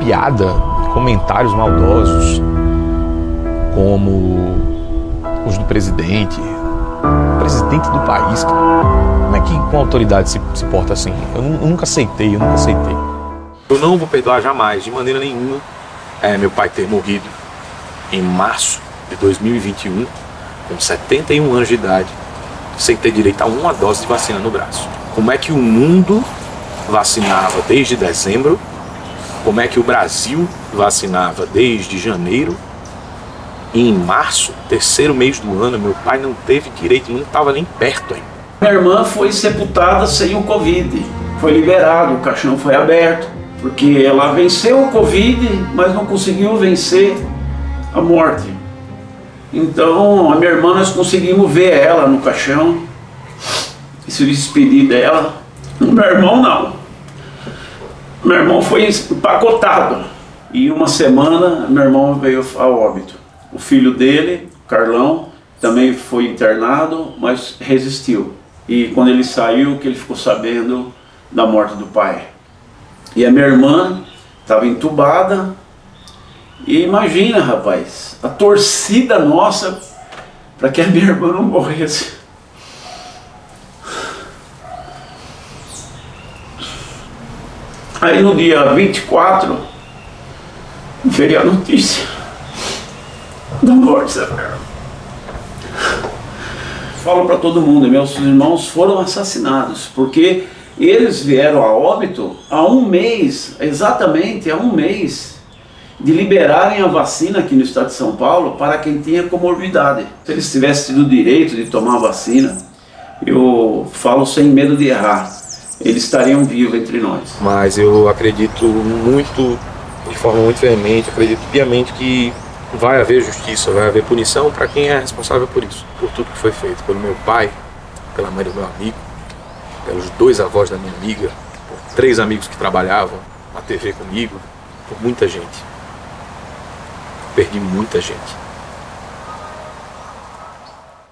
piada, comentários maldosos, como os do presidente, presidente do país. Como é que com autoridade se, se porta assim? Eu, eu, nunca aceitei, eu nunca aceitei. Eu não vou perdoar jamais, de maneira nenhuma, é, meu pai ter morrido em março de 2021, com 71 anos de idade, sem ter direito a uma dose de vacina no braço. Como é que o mundo vacinava desde dezembro? Como é que o Brasil vacinava desde janeiro? E em março, terceiro mês do ano, meu pai não teve direito, não estava nem perto ainda. Minha irmã foi sepultada sem o Covid. Foi liberado, o caixão foi aberto, porque ela venceu o Covid, mas não conseguiu vencer a morte. Então, a minha irmã, nós conseguimos ver ela no caixão e se despedir dela. Meu irmão, não. Meu irmão foi empacotado. E uma semana, meu irmão veio ao óbito. O filho dele, Carlão, também foi internado, mas resistiu. E quando ele saiu, que ele ficou sabendo da morte do pai. E a minha irmã estava entubada. E imagina, rapaz, a torcida nossa para que a minha irmã não morresse. Aí no dia 24 veio a notícia da morte da Falo para todo mundo, meus irmãos foram assassinados, porque eles vieram a óbito há um mês, exatamente há um mês, de liberarem a vacina aqui no estado de São Paulo para quem tinha comorbidade. Se eles tivessem tido o direito de tomar a vacina, eu falo sem medo de errar, eles estariam vivos entre nós. Mas eu acredito muito, de forma muito veemente, acredito piamente que vai haver justiça, vai haver punição para quem é responsável por isso, por tudo que foi feito pelo meu pai, pela mãe do meu amigo, pelos dois avós da minha amiga, por três amigos que trabalhavam na TV comigo, por muita gente. Perdi muita gente.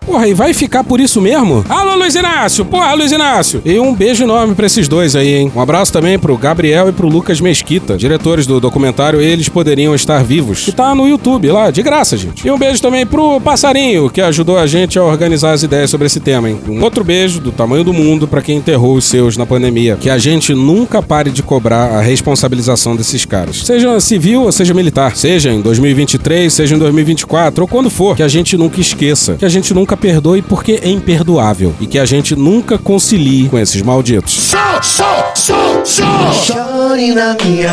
Porra, e vai ficar por isso mesmo? Alô, Luiz Inácio! Porra, Luiz Inácio! E um beijo enorme pra esses dois aí, hein? Um abraço também pro Gabriel e pro Lucas Mesquita, diretores do documentário Eles Poderiam Estar Vivos, que tá no YouTube lá, de graça, gente. E um beijo também pro Passarinho, que ajudou a gente a organizar as ideias sobre esse tema, hein? Um outro beijo do tamanho do mundo para quem enterrou os seus na pandemia. Que a gente nunca pare de cobrar a responsabilização desses caras. Seja civil ou seja militar. Seja em 2023, seja em 2024, ou quando for. Que a gente nunca esqueça. Que a gente nunca nunca perdoe porque é imperdoável e que a gente nunca concilie com esses malditos.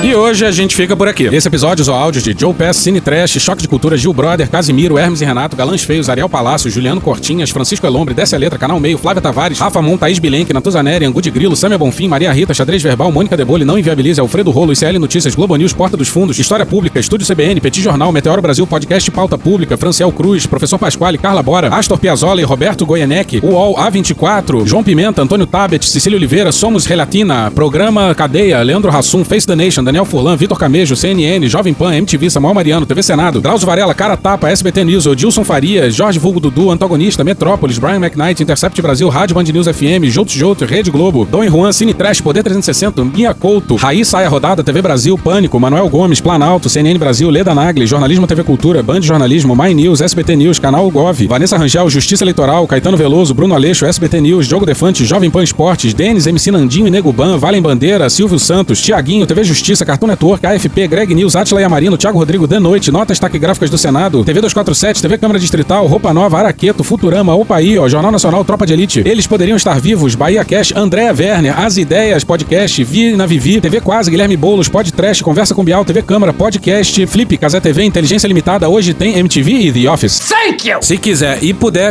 E hoje a gente fica por aqui. Esse episódio usou áudios de Joe Pass, Cine Trash, Choque de Cultura, Gil Brother, Casimiro, Hermes e Renato, Galãs Feios, Ariel Palácio, Juliano Cortinhas, Francisco Elombre, Desce a Letra, Canal Meio, Flávia Tavares, Rafa Mon, Thaís Bilenque, Natuzaneri, Angu de Grilo, Samia Bonfim, Maria Rita, Xadrez Verbal, Mônica Debole, Não Inviabilize, Alfredo Rolo, ICL Notícias, Globo News, Porta dos Fundos, História Pública, Estúdio CBN, Petit Jornal, Meteoro Brasil, Podcast Pauta Pública, Franciel Cruz, Professor Pasquale, Carla Bora, Astor Piazzolla e Roberto Goianec, UOL A24, João Pimenta, Antônio Tabet, Cecília Oliveira, Somos Relatina, Programa Cadeia, Leandro Hassum, Face the Nation, Daniel Furlan, Vitor Camejo, CNN, Jovem Pan, MTV, Samuel Mariano, TV Senado, Drauzio Varela, Cara Tapa, SBT News, Odilson Farias, Jorge Vulgo Dudu, Antagonista, Metrópolis, Brian McKnight, Intercept Brasil, Rádio Band News FM, Joutos Jouto, Rede Globo, Dom e Juan, Cine Trash, Poder 360, Mia Couto, Raí Saia Rodada, TV Brasil, Pânico, Manuel Gomes, Planalto, CNN Brasil, Leda Nagli, Jornalismo TV Cultura, Band Jornalismo, My News, SBT News, Canal Gov, Vanessa Rangel, Justiça Eleitoral, Caetano Veloso, Bruno Aleixo, SBT News, Jogo Defante, Jovem Pan Esportes, Denis, MC Nandinho e Nego Ban, Valem Bandeira, Silvio Santos, Tiaguinho, TV Justiça, Cartoon Network, AFP, Greg News, Atila Yamarino, Thiago Rodrigo, De Noite, Notas Taquigráficas do Senado, TV 247, TV Câmara Distrital, Roupa Nova, Araqueto, Futurama, Opaí, ó, Jornal Nacional, Tropa de Elite. Eles poderiam estar vivos, Bahia Cash, Andréa Werner, As Ideias, Podcast, Vi na Vivi, TV Quase, Guilherme Boulos, Pod Trash, Conversa com Bial, TV Câmara, Podcast, Flip, Casé TV, Inteligência Limitada, hoje tem MTV e The Office. Thank you! Se quiser e puder,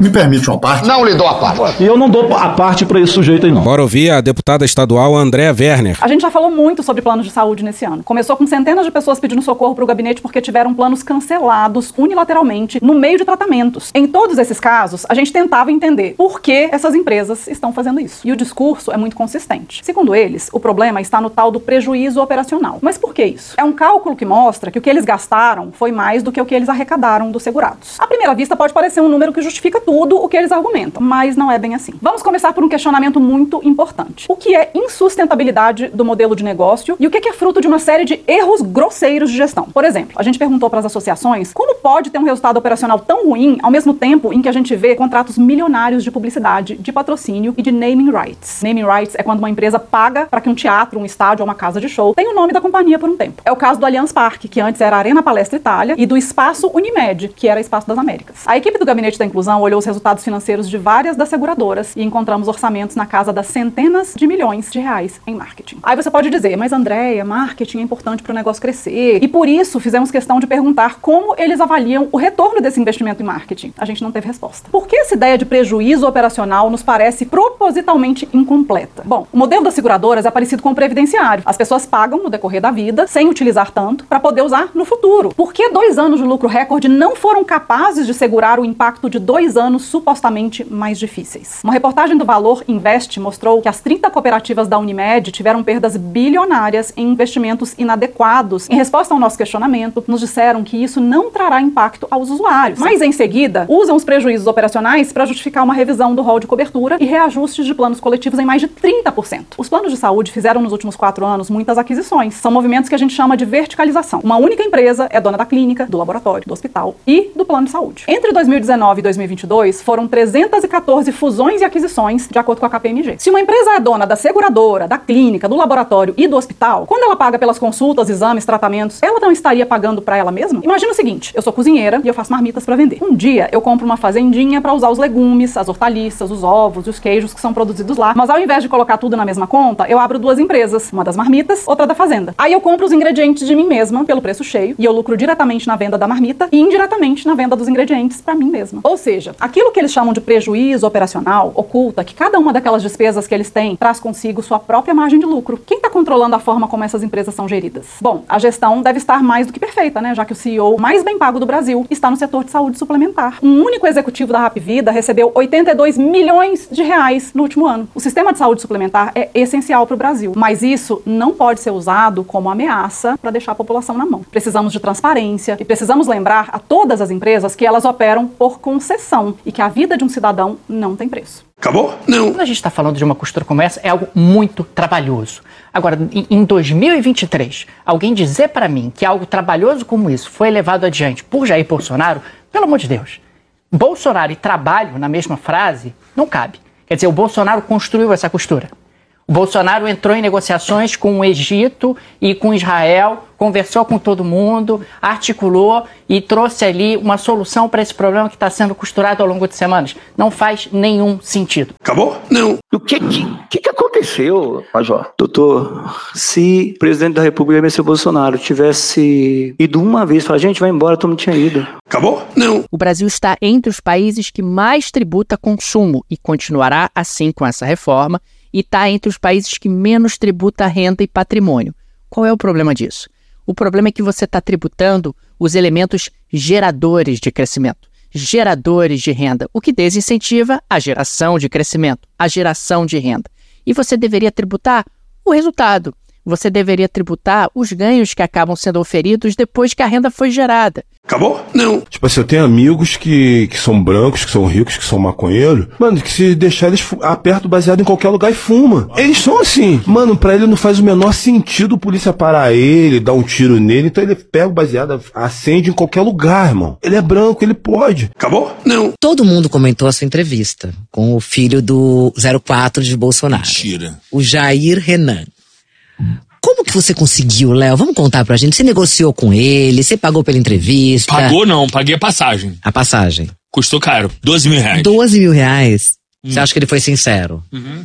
Me permite uma parte? Não lhe dou a parte. E eu não dou a parte para esse sujeito aí, não. Bora ouvir a deputada estadual Andréa Werner. A gente já falou muito sobre planos de saúde nesse ano. Começou com centenas de pessoas pedindo socorro para o gabinete porque tiveram planos cancelados unilateralmente no meio de tratamentos. Em todos esses casos, a gente tentava entender por que essas empresas estão fazendo isso. E o discurso é muito consistente. Segundo eles, o problema está no tal do prejuízo operacional. Mas por que isso? É um cálculo que mostra que o que eles gastaram foi mais do que o que eles arrecadaram dos segurados. À primeira vista, pode parecer um número que justifica tudo o que eles argumentam, mas não é bem assim. Vamos começar por um questionamento muito importante. O que é insustentabilidade do modelo de negócio e o que é fruto de uma série de erros grosseiros de gestão? Por exemplo, a gente perguntou para as associações como pode ter um resultado operacional tão ruim ao mesmo tempo em que a gente vê contratos milionários de publicidade, de patrocínio e de naming rights. Naming rights é quando uma empresa paga para que um teatro, um estádio ou uma casa de show tenha o nome da companhia por um tempo. É o caso do Allianz Parque, que antes era Arena Palestra Itália, e do Espaço Unimed, que era Espaço das Américas. A equipe do Gabinete da Inclusão olhou os resultados financeiros de várias das seguradoras e encontramos orçamentos na casa das centenas de milhões de reais em marketing. Aí você pode dizer, mas Andréia, marketing é importante para o negócio crescer. E por isso fizemos questão de perguntar como eles avaliam o retorno desse investimento em marketing. A gente não teve resposta. Por que essa ideia de prejuízo operacional nos parece propositalmente incompleta? Bom, o modelo das seguradoras é parecido com o previdenciário. As pessoas pagam no decorrer da vida, sem utilizar tanto, para poder usar no futuro. Por que dois anos de lucro recorde não foram capazes de segurar o impacto de dois anos supostamente mais difíceis? Uma reportagem do Valor Invest mostrou que as 30 cooperativas da Unimed tiveram perdas bilionárias em investimentos inadequados. Em resposta ao nosso questionamento, nos disseram que isso não trará impacto aos usuários. Mas em seguida, usam os prejuízos operacionais para justificar uma revisão do rol de cobertura e reajustes de planos coletivos em mais de 30%. Os planos de saúde fizeram nos últimos quatro anos muitas aquisições. São movimentos que a gente chama de verticalização. Uma única empresa é dona da clínica, do laboratório, do hospital e do plano de saúde. Entre 2019 e 2022, foram 314 fusões e aquisições, de acordo com a KPMG. Se uma empresa é dona da seguradora, da clínica, do laboratório e do hospital, quando ela paga pelas consultas, exames, tratamentos, ela não estaria pagando para ela mesma? Imagina o seguinte: eu sou cozinheira e eu faço marmitas para vender. Um dia eu compro uma fazendinha para usar os legumes, as hortaliças, os ovos e os queijos que são produzidos lá, mas ao invés de colocar tudo na mesma conta, eu abro duas empresas, uma das marmitas, outra da fazenda. Aí eu compro os ingredientes de mim mesma pelo preço cheio e eu lucro diretamente na venda da marmita e indiretamente na venda dos ingredientes para mim mesma. Ou seja, aquilo que eles chamam de prejuízo operacional oculta que cada uma daquelas despesas que eles têm traz consigo sua própria margem de lucro. Quem está controlando a forma como essas empresas são geridas? Bom, a gestão deve estar mais do que perfeita, né? Já que o CEO mais bem pago do Brasil está no setor de saúde suplementar. Um único executivo da Rap Vida recebeu 82 milhões de reais no último ano. O sistema de saúde suplementar é essencial para o Brasil, mas isso não pode ser usado como ameaça para deixar a população na mão. Precisamos de transparência e precisamos lembrar a todas as empresas que elas operam por concessão e que a vida de um cidadão não tem preço. Acabou? Não. Quando a gente está falando de uma costura como essa, é algo muito trabalhoso. Agora, em, em 2023, alguém dizer para mim que algo trabalhoso como isso foi levado adiante por Jair Bolsonaro, pelo amor de Deus. Bolsonaro e trabalho na mesma frase não cabe. Quer dizer, o Bolsonaro construiu essa costura. O Bolsonaro entrou em negociações com o Egito e com Israel, conversou com todo mundo, articulou e trouxe ali uma solução para esse problema que está sendo costurado ao longo de semanas. Não faz nenhum sentido. Acabou? Não. O que, que, que aconteceu, Major? Doutor, se o presidente da República, Mr. Bolsonaro, tivesse ido uma vez e falar, gente, vai embora, todo mundo tinha ido. Acabou? Não. O Brasil está entre os países que mais tributa consumo e continuará assim com essa reforma e está entre os países que menos tributa renda e patrimônio. Qual é o problema disso? O problema é que você está tributando os elementos geradores de crescimento, geradores de renda, o que desincentiva a geração de crescimento, a geração de renda. E você deveria tributar o resultado. Você deveria tributar os ganhos que acabam sendo oferidos depois que a renda foi gerada. Acabou? Não. Tipo assim, eu tenho amigos que, que são brancos, que são ricos, que são maconheiros. Mano, que se deixar eles apertam baseado em qualquer lugar e fuma. Eles são assim. Mano, pra ele não faz o menor sentido o polícia parar ele, dar um tiro nele. Então ele pega o baseado, acende em qualquer lugar, irmão. Ele é branco, ele pode. Acabou? Não. Todo mundo comentou a sua entrevista com o filho do 04 de Bolsonaro. Mentira. O Jair Renan. Como que você conseguiu, Léo? Vamos contar pra gente. Você negociou com ele? Você pagou pela entrevista? Pagou não, paguei a passagem. A passagem. Custou caro, 12 mil reais. 12 mil reais? Hum. Você acha que ele foi sincero? Uhum.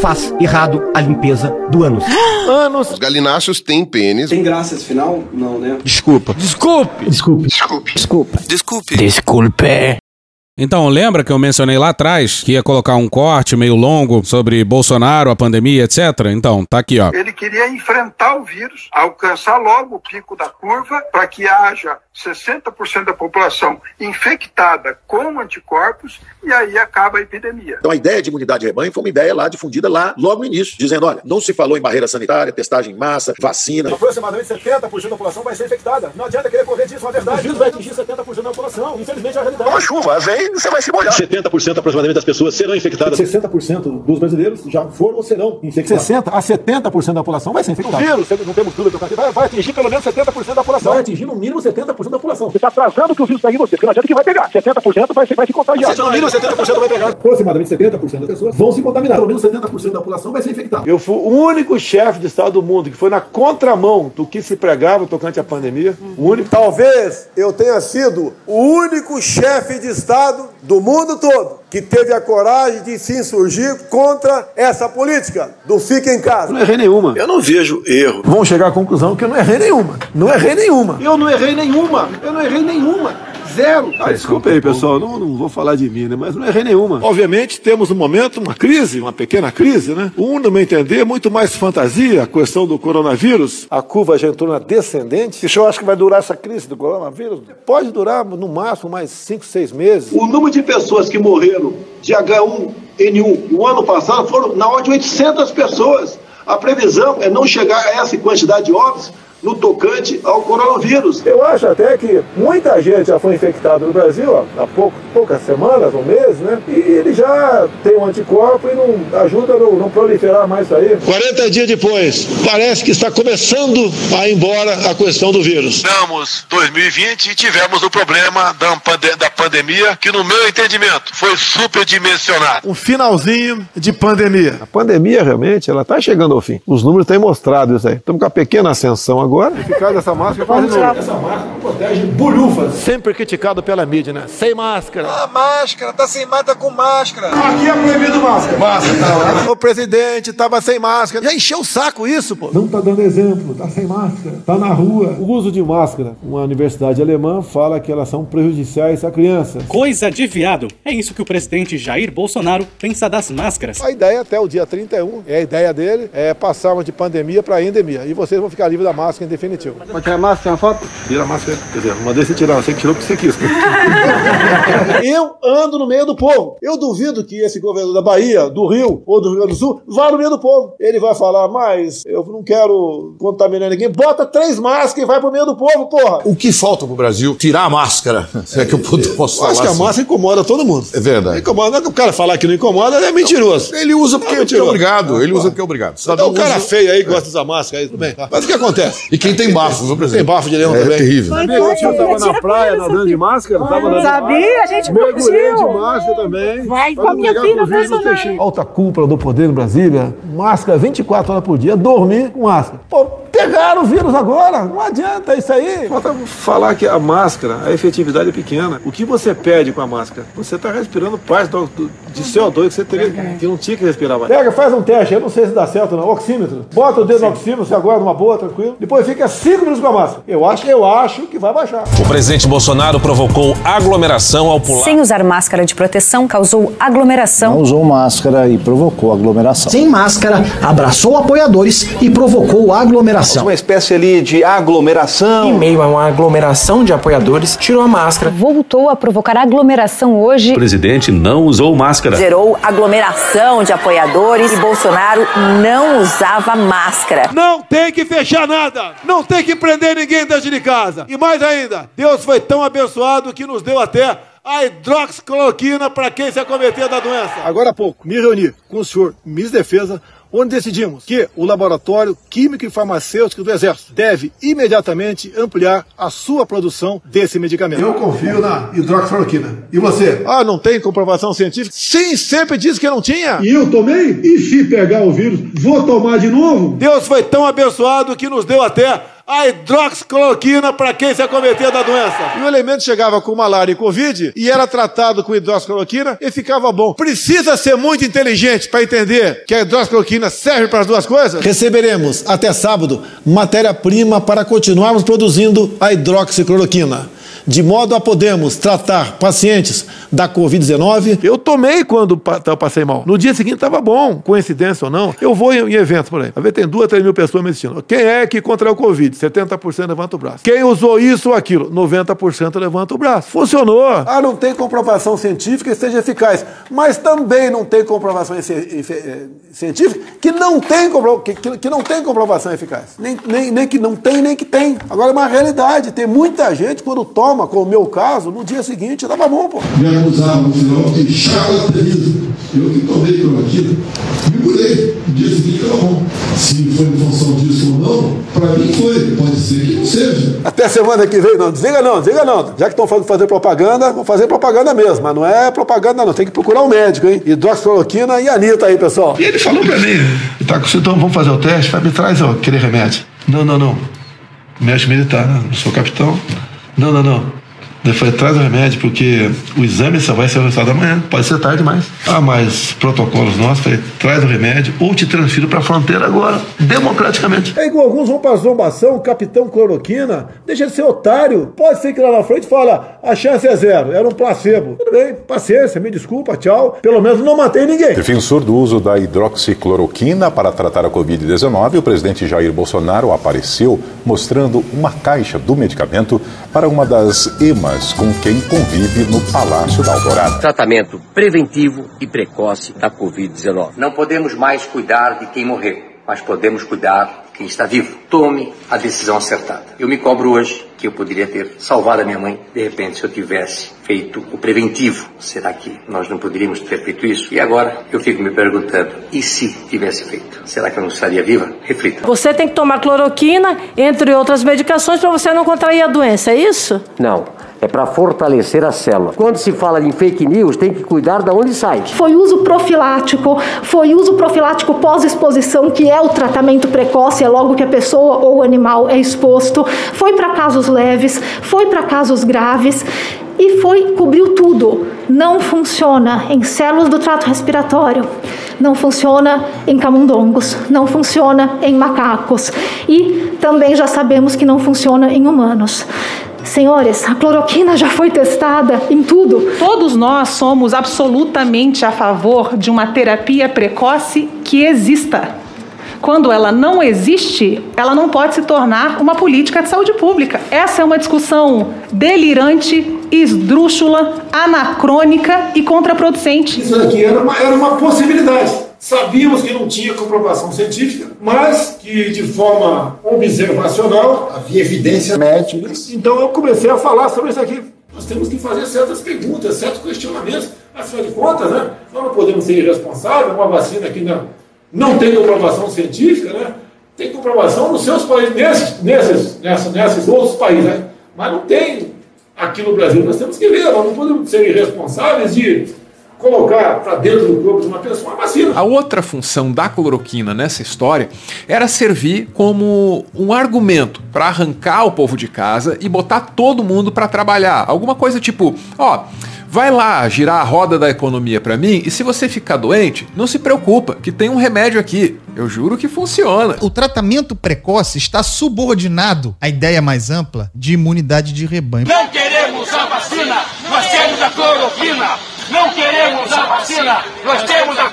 faz errado a limpeza do ânus. Anos. Os galináceos têm pênis. Tem graça esse final? Não, né? Desculpa. Desculpe! Desculpe. Desculpe. Desculpa. Desculpe. Desculpe. Então, lembra que eu mencionei lá atrás que ia colocar um corte meio longo sobre Bolsonaro, a pandemia, etc? Então, tá aqui, ó. Ele queria enfrentar o vírus, alcançar logo o pico da curva para que haja 60% da população infectada com anticorpos e aí acaba a epidemia. Então a ideia de imunidade de rebanho foi uma ideia lá difundida lá logo no início, dizendo, olha, não se falou em barreira sanitária, testagem em massa, vacina. Aproximadamente 70% da população vai ser infectada. Não adianta querer correr disso, é verdade. O vírus vai atingir 70% da população. Infelizmente é a realidade. Uma chuva vem, você vai se molhar. 70% aproximadamente das pessoas serão infectadas. 60% dos brasileiros já foram ou serão infectados. 60 a 70% da população vai ser infectada. O vírus, não temos dúvida, vai, vai atingir pelo menos 70% da população. Vai atingir no mínimo 70% da população. Você está atrasando que o vírus pegue você, porque não adianta que vai pegar. 70% vai, vai se contagiar. No mínimo 70% vai pegar. Aproximadamente 70% das pessoas vão se contaminar. Pelo menos 70% da população vai ser infectada. Eu fui o único chefe de Estado do mundo que foi na contramão do que se pregava tocante à pandemia. O único. Talvez eu tenha sido o único chefe de Estado do mundo todo que teve a coragem de se insurgir contra essa política do fique em casa. Não errei nenhuma. Eu não vejo erro. Vão chegar à conclusão que eu não errei nenhuma. Não errei nenhuma. Eu não errei nenhuma. Eu não errei nenhuma. Zero. Ah, desculpa aí, pessoal, não, não vou falar de mim, né? Mas não errei nenhuma. Obviamente, temos no momento uma crise, uma pequena crise, né? Um, no meu entender, muito mais fantasia, a questão do coronavírus. A curva já entrou na descendente. E o senhor acha que vai durar essa crise do coronavírus? Pode durar, no máximo, mais 5, 6 meses. O número de pessoas que morreram de H1N1 no ano passado foram na ordem de 800 pessoas. A previsão é não chegar a essa quantidade de óbitos no tocante ao coronavírus. Eu acho até que muita gente já foi infectada no Brasil ó, há pouco, poucas semanas ou meses, né? E ele já tem um anticorpo e não ajuda a não, não proliferar mais isso aí. 40 dias depois, parece que está começando a ir embora a questão do vírus. Estamos 2020 e tivemos o problema da, pande da pandemia, que no meu entendimento foi superdimensionado. Um finalzinho de pandemia. A pandemia realmente ela está chegando ao fim. Os números têm mostrado isso aí. Estamos com a pequena ascensão agora. Eficácia dessa máscara quase não. Essa máscara protege bolhufas. Sempre criticado pela mídia, né? Sem máscara. A máscara, tá sem máscara, tá com máscara. Aqui é proibido máscara. Máscara, tá O presidente tava sem máscara. Já encheu o saco isso, pô. Não tá dando exemplo, tá sem máscara, tá na rua. O uso de máscara. Uma universidade alemã fala que elas são prejudiciais a crianças. Coisa de viado. É isso que o presidente Jair Bolsonaro pensa das máscaras. A ideia até o dia 31, é a ideia dele, é passarmos de pandemia para endemia. E vocês vão ficar livres da máscara em definitivo. Vai tirar a máscara, uma foto? Tira a máscara. Quer dizer, não mandei você tirar, você que tirou porque você quis. Eu ando no meio do povo. Eu duvido que esse governador da Bahia, do Rio ou do Rio Grande do Sul vá no meio do povo. Ele vai falar, mas eu não quero contaminar ninguém. Bota três máscaras e vai pro meio do povo, porra. O que falta pro Brasil? Tirar a máscara. Se é que eu posso falar. Acho que a assim. máscara incomoda todo mundo. É verdade. Incomoda. Não é que o cara falar que não incomoda, ele é mentiroso. Ele usa porque, É porque é obrigado. Ele usa porque é obrigado. Então o cara usa- feio aí gosta de usar máscara aí, tudo bem. Mas o que acontece? E quem tem bafo, viu, presidente? Tem bafo de leão é, também. É terrível. Meu tio tava na praia nadando de máscara, tava nadando Sabia? A gente Mergulhei de máscara também. Vai com a minha filha no Bolsonaro. peixinho. Alta cúpula do poder em Brasília, máscara 24 horas por dia, dormir com máscara. Pô, pegaram o vírus agora. Não adianta isso aí. Falta falar que a máscara, a efetividade é pequena. O que você pede com a máscara? Você está respirando parte do, do, de CO2 que você teria, que não tinha que respirar mais. Pega, faz um teste. Eu não sei se dá certo ou não. Oxímetro. Bota o dedo no oxímetro, você agora numa boa, tranquilo. Depois fica 5 minutos com a máscara. Eu acho, eu acho que vai baixar. O presidente Bolsonaro provocou aglomeração ao pular. Sem usar máscara de proteção, causou aglomeração. Não usou máscara e provocou aglomeração. Sem máscara, abraçou apoiadores e provocou aglomeração. Uma espécie ali de aglomeração. Em meio a uma aglomeração de apoiadores, tirou a máscara. Voltou a provocar aglomeração hoje. O presidente não usou máscara. Gerou aglomeração de apoiadores e Bolsonaro não usava máscara. Não tem que fechar nada. Não tem que prender ninguém dentro de casa. E mais ainda, Deus foi tão abençoado que nos deu até a hidroxicloroquina para quem se acometer da doença. Agora há pouco, me reuni com o senhor Miss Defesa, onde decidimos que o Laboratório Químico e Farmacêutico do Exército deve imediatamente ampliar a sua produção desse medicamento. Eu confio na hidroxicloroquina. E você? Ah, não tem comprovação científica? Sim, sempre disse que não tinha. E eu tomei? E se pegar o vírus, vou tomar de novo? Deus foi tão abençoado que nos deu até a hidroxicloroquina para quem se acometer da doença. E o elemento chegava com malária e covid e era tratado com hidroxicloroquina e ficava bom. Precisa ser muito inteligente para entender que a hidroxicloroquina serve para as duas coisas? Receberemos até sábado matéria-prima para continuarmos produzindo a hidroxicloroquina de modo a podermos tratar pacientes da Covid-19. Eu tomei quando eu passei mal. No dia seguinte estava bom, coincidência ou não. Eu vou em, em eventos por aí. Tem duas, três mil pessoas me assistindo. Quem é que contraiu Covid? 70% levanta o braço. Quem usou isso ou aquilo? 90% levanta o braço. Funcionou. Ah, não tem comprovação científica que seja eficaz. Mas também não tem comprovação científica que não tem, que, que, que não tem comprovação eficaz. Nem, nem, nem que não tem, nem que tem. Agora é uma realidade. Tem muita gente, quando toma como o meu caso, no dia seguinte estava bom, pô. Me acusavam no final de charlatanismo. Eu que tomei cloroquina, me curei. No dia seguinte estava bom. Se foi em função disso ou não, para mim foi. Pode ser que não seja. Até semana que vem, não. Desliga não, desliga não. Já que estão falando fazer propaganda, vou fazer propaganda mesmo. Mas não é propaganda, não. Tem que procurar um médico, hein? Hidroxicloroquina e Anitta aí, pessoal. E ele falou para mim, tá com então vamos fazer o teste, vai me traz ó, aquele remédio. Não, não, não. Médico militar, né? não sou capitão. Não, não, não. Eu falei, traz o remédio, porque o exame só vai ser o resultado amanhã, pode ser tarde demais. Ah, mas protocolos nossos, falei, traz o remédio ou te transfiro para a fronteira agora, democraticamente. É igual alguns vão para zombação, capitão cloroquina, deixa de ser otário. Pode ser que lá na frente fala, a chance é zero, era um placebo. Tudo bem, paciência, me desculpa, tchau. Pelo menos não matei ninguém. Defensor do uso da hidroxicloroquina para tratar a Covid-19, o presidente Jair Bolsonaro apareceu mostrando uma caixa do medicamento para uma das emas com quem convive no Palácio da Alvorada. Tratamento preventivo e precoce da Covid-19. Não podemos mais cuidar de quem morreu, mas podemos cuidar de quem está vivo. Tome a decisão acertada. Eu me cobro hoje que eu poderia ter salvado a minha mãe, de repente, se eu tivesse feito o preventivo. Será que nós não poderíamos ter feito isso? E agora eu fico me perguntando: e se tivesse feito? Será que eu não estaria viva? Reflita. Você tem que tomar cloroquina, entre outras medicações, para você não contrair a doença, é isso? Não é para fortalecer a célula. Quando se fala em fake news, tem que cuidar de onde sai. Foi uso profilático, foi uso profilático pós-exposição, que é o tratamento precoce, é logo que a pessoa ou o animal é exposto. Foi para casos leves, foi para casos graves e foi cobriu tudo. Não funciona em células do trato respiratório, não funciona em camundongos, não funciona em macacos e também já sabemos que não funciona em humanos. Senhores, a cloroquina já foi testada em tudo. Todos nós somos absolutamente a favor de uma terapia precoce que exista. Quando ela não existe, ela não pode se tornar uma política de saúde pública. Essa é uma discussão delirante, esdrúxula, anacrônica e contraproducente. Isso aqui era uma, era uma possibilidade. Sabíamos que não tinha comprovação científica, mas que de forma observacional havia evidência médica. Então eu comecei a falar sobre isso aqui. Nós temos que fazer certas perguntas, certos questionamentos. Afinal de contas, né, nós não podemos ser irresponsáveis. Uma vacina que não, não tem comprovação científica, né, tem comprovação nos seus países, nesses, nesses, nesses, nesses outros países, né, mas não tem aqui no Brasil. Nós temos que ver, nós não podemos ser irresponsáveis de colocar para dentro do corpo de uma pessoa uma vacina. A outra função da cloroquina nessa história era servir como um argumento para arrancar o povo de casa e botar todo mundo para trabalhar. Alguma coisa tipo, ó, Vai lá girar a roda da economia para mim e se você ficar doente, não se preocupa, que tem um remédio aqui. Eu juro que funciona. O tratamento precoce está subordinado à ideia mais ampla de imunidade de rebanho. Não queremos a vacina, nós temos a cloroquina. Não queremos a vacina, nós temos a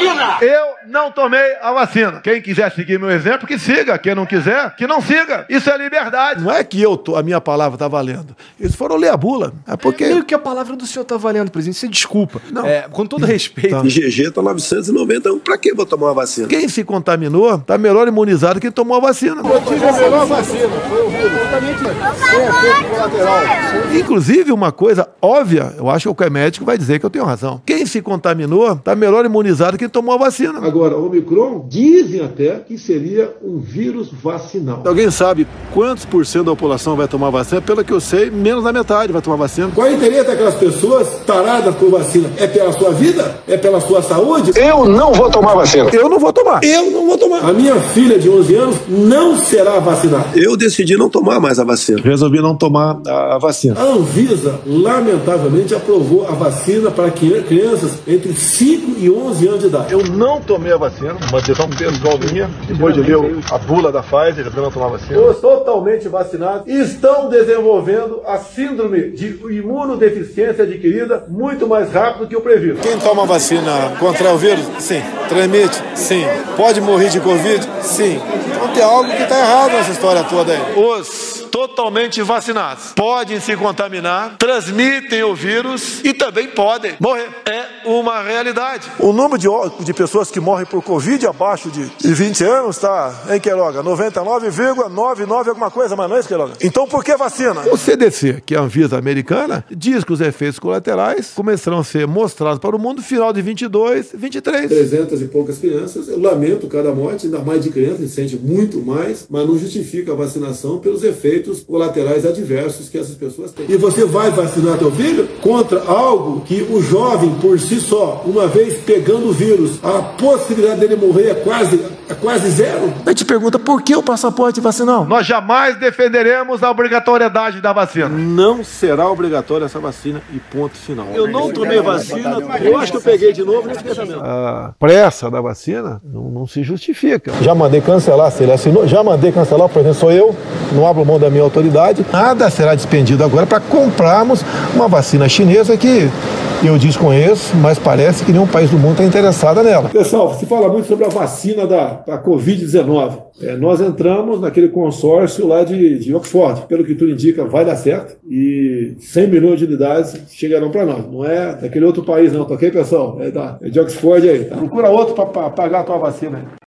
cloroquina. Eu não tomei a vacina. Quem quiser seguir meu exemplo, que siga. Quem não quiser, que não siga. Isso é liberdade. Não é que eu tô, a minha palavra tá valendo. Eles foram ler a bula. É porque. Meio que a palavra do senhor tá valendo, presidente. Você desculpa. Não. É, com todo respeito. Tá. IgG tá 991. Pra que vou tomar uma vacina? Quem se contaminou tá melhor imunizado que quem tomou a vacina. Eu tive a melhor vacina. Foi o vírus. Exatamente. Sem efeito colateral. Inclusive, uma coisa óbvia, eu acho que qualquer médico vai dizer que eu tenho razão. Quem se contaminou tá melhor imunizado que quem tomou a vacina. Agora, o Omicron dizem até que seria um vírus vacinal. Alguém sabe quantos por cento da população vai tomar vacina? Pelo que eu sei, menos da metade vai tomar vacina. Qual é o interesse daquelas pessoas taradas por vacina? É pela sua vida? É pela sua saúde? Eu não vou tomar vacina. Eu não vou tomar. Eu não vou tomar. A minha filha de 11 anos não será vacinada. Eu decidi não tomar mais a vacina. Resolvi não tomar a vacina. A Anvisa, lamentavelmente, aprovou a vacina para crianças entre 5 e 11 anos de idade. Eu não tomei a vacina, uma decisão pessoal minha, depois de ler a bula da Pfizer, eu não tomar a vacina. Os totalmente vacinados estão desenvolvendo a síndrome de imunodeficiência adquirida muito mais rápido que o previsto. Quem toma vacina contra o vírus? Sim. Transmite? Sim. Pode morrer de Covid? Sim. Então tem algo que está errado nessa história toda aí. Os totalmente vacinados podem se contaminar, transmitem o vírus e também podem morrer. É uma realidade. O número de, de pessoas que morrem por Covid abaixo de 20 anos está, em Queiroga? 99,99 alguma coisa, mas não é isso, Queiroga? Então por que vacina? O CDC, que é a Anvisa americana, diz que os efeitos colaterais começarão a ser mostrados para o mundo no final de 22, 23. 300 e poucas crianças. Eu lamento cada morte, ainda mais de criança, a gente sente muito mais, mas não justifica a vacinação pelos efeitos colaterais adversos que essas pessoas têm. E você vai vacinar teu filho contra algo que o jovem por si só, uma vez pegando o vírus, a possibilidade dele morrer é quase, é quase zero. A gente pergunta por que o passaporte vacinal? Nós jamais defenderemos a obrigatoriedade da vacina. Não será obrigatória essa vacina e ponto final. Eu não tomei vacina, eu acho que eu peguei de novo nem fiquei sabendo. A pressa da vacina não, não se justifica. Já mandei cancelar, se ele assinou, já mandei cancelar, por exemplo, sou eu, não abro mão da minha autoridade. Nada será despendido agora para comprarmos uma vacina chinesa que eu desconheço, mas parece que nenhum país do mundo está interessado nela. Pessoal, se fala muito sobre a vacina da, da Covid-19. É, nós entramos naquele consórcio lá de, de Oxford. Pelo que tudo indica, vai dar certo. E 100 milhões de unidades chegarão para nós. Não é daquele outro país, não, tá ok, pessoal? É, da, é de Oxford aí. Tá? Procura outro para pagar a tua vacina.